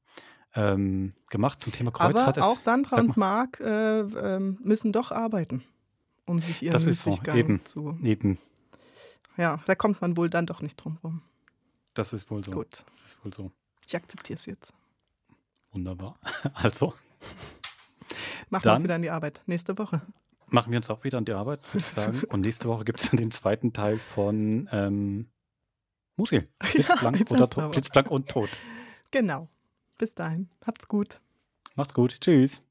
ähm, gemacht zum Thema Kreuzfahrt. Aber auch Jetzt- Sandra sag und. Marc äh, ähm, müssen doch arbeiten, um sich ihren Das ist so, eben, zu. eben. Ja, da kommt man wohl dann doch nicht drum rum. Das ist wohl so. Gut. Das ist wohl so. Ich akzeptiere es jetzt. Wunderbar. Also, Machen wir uns wieder an die Arbeit. Nächste Woche. machen wir uns auch wieder an die Arbeit, würde ich sagen. Und nächste Woche gibt es dann den zweiten Teil von ähm, Musil. Blitzblank, jetzt oder. Blitzblank und tot. Genau. Bis dahin. Habt's gut. Macht's gut. Tschüss.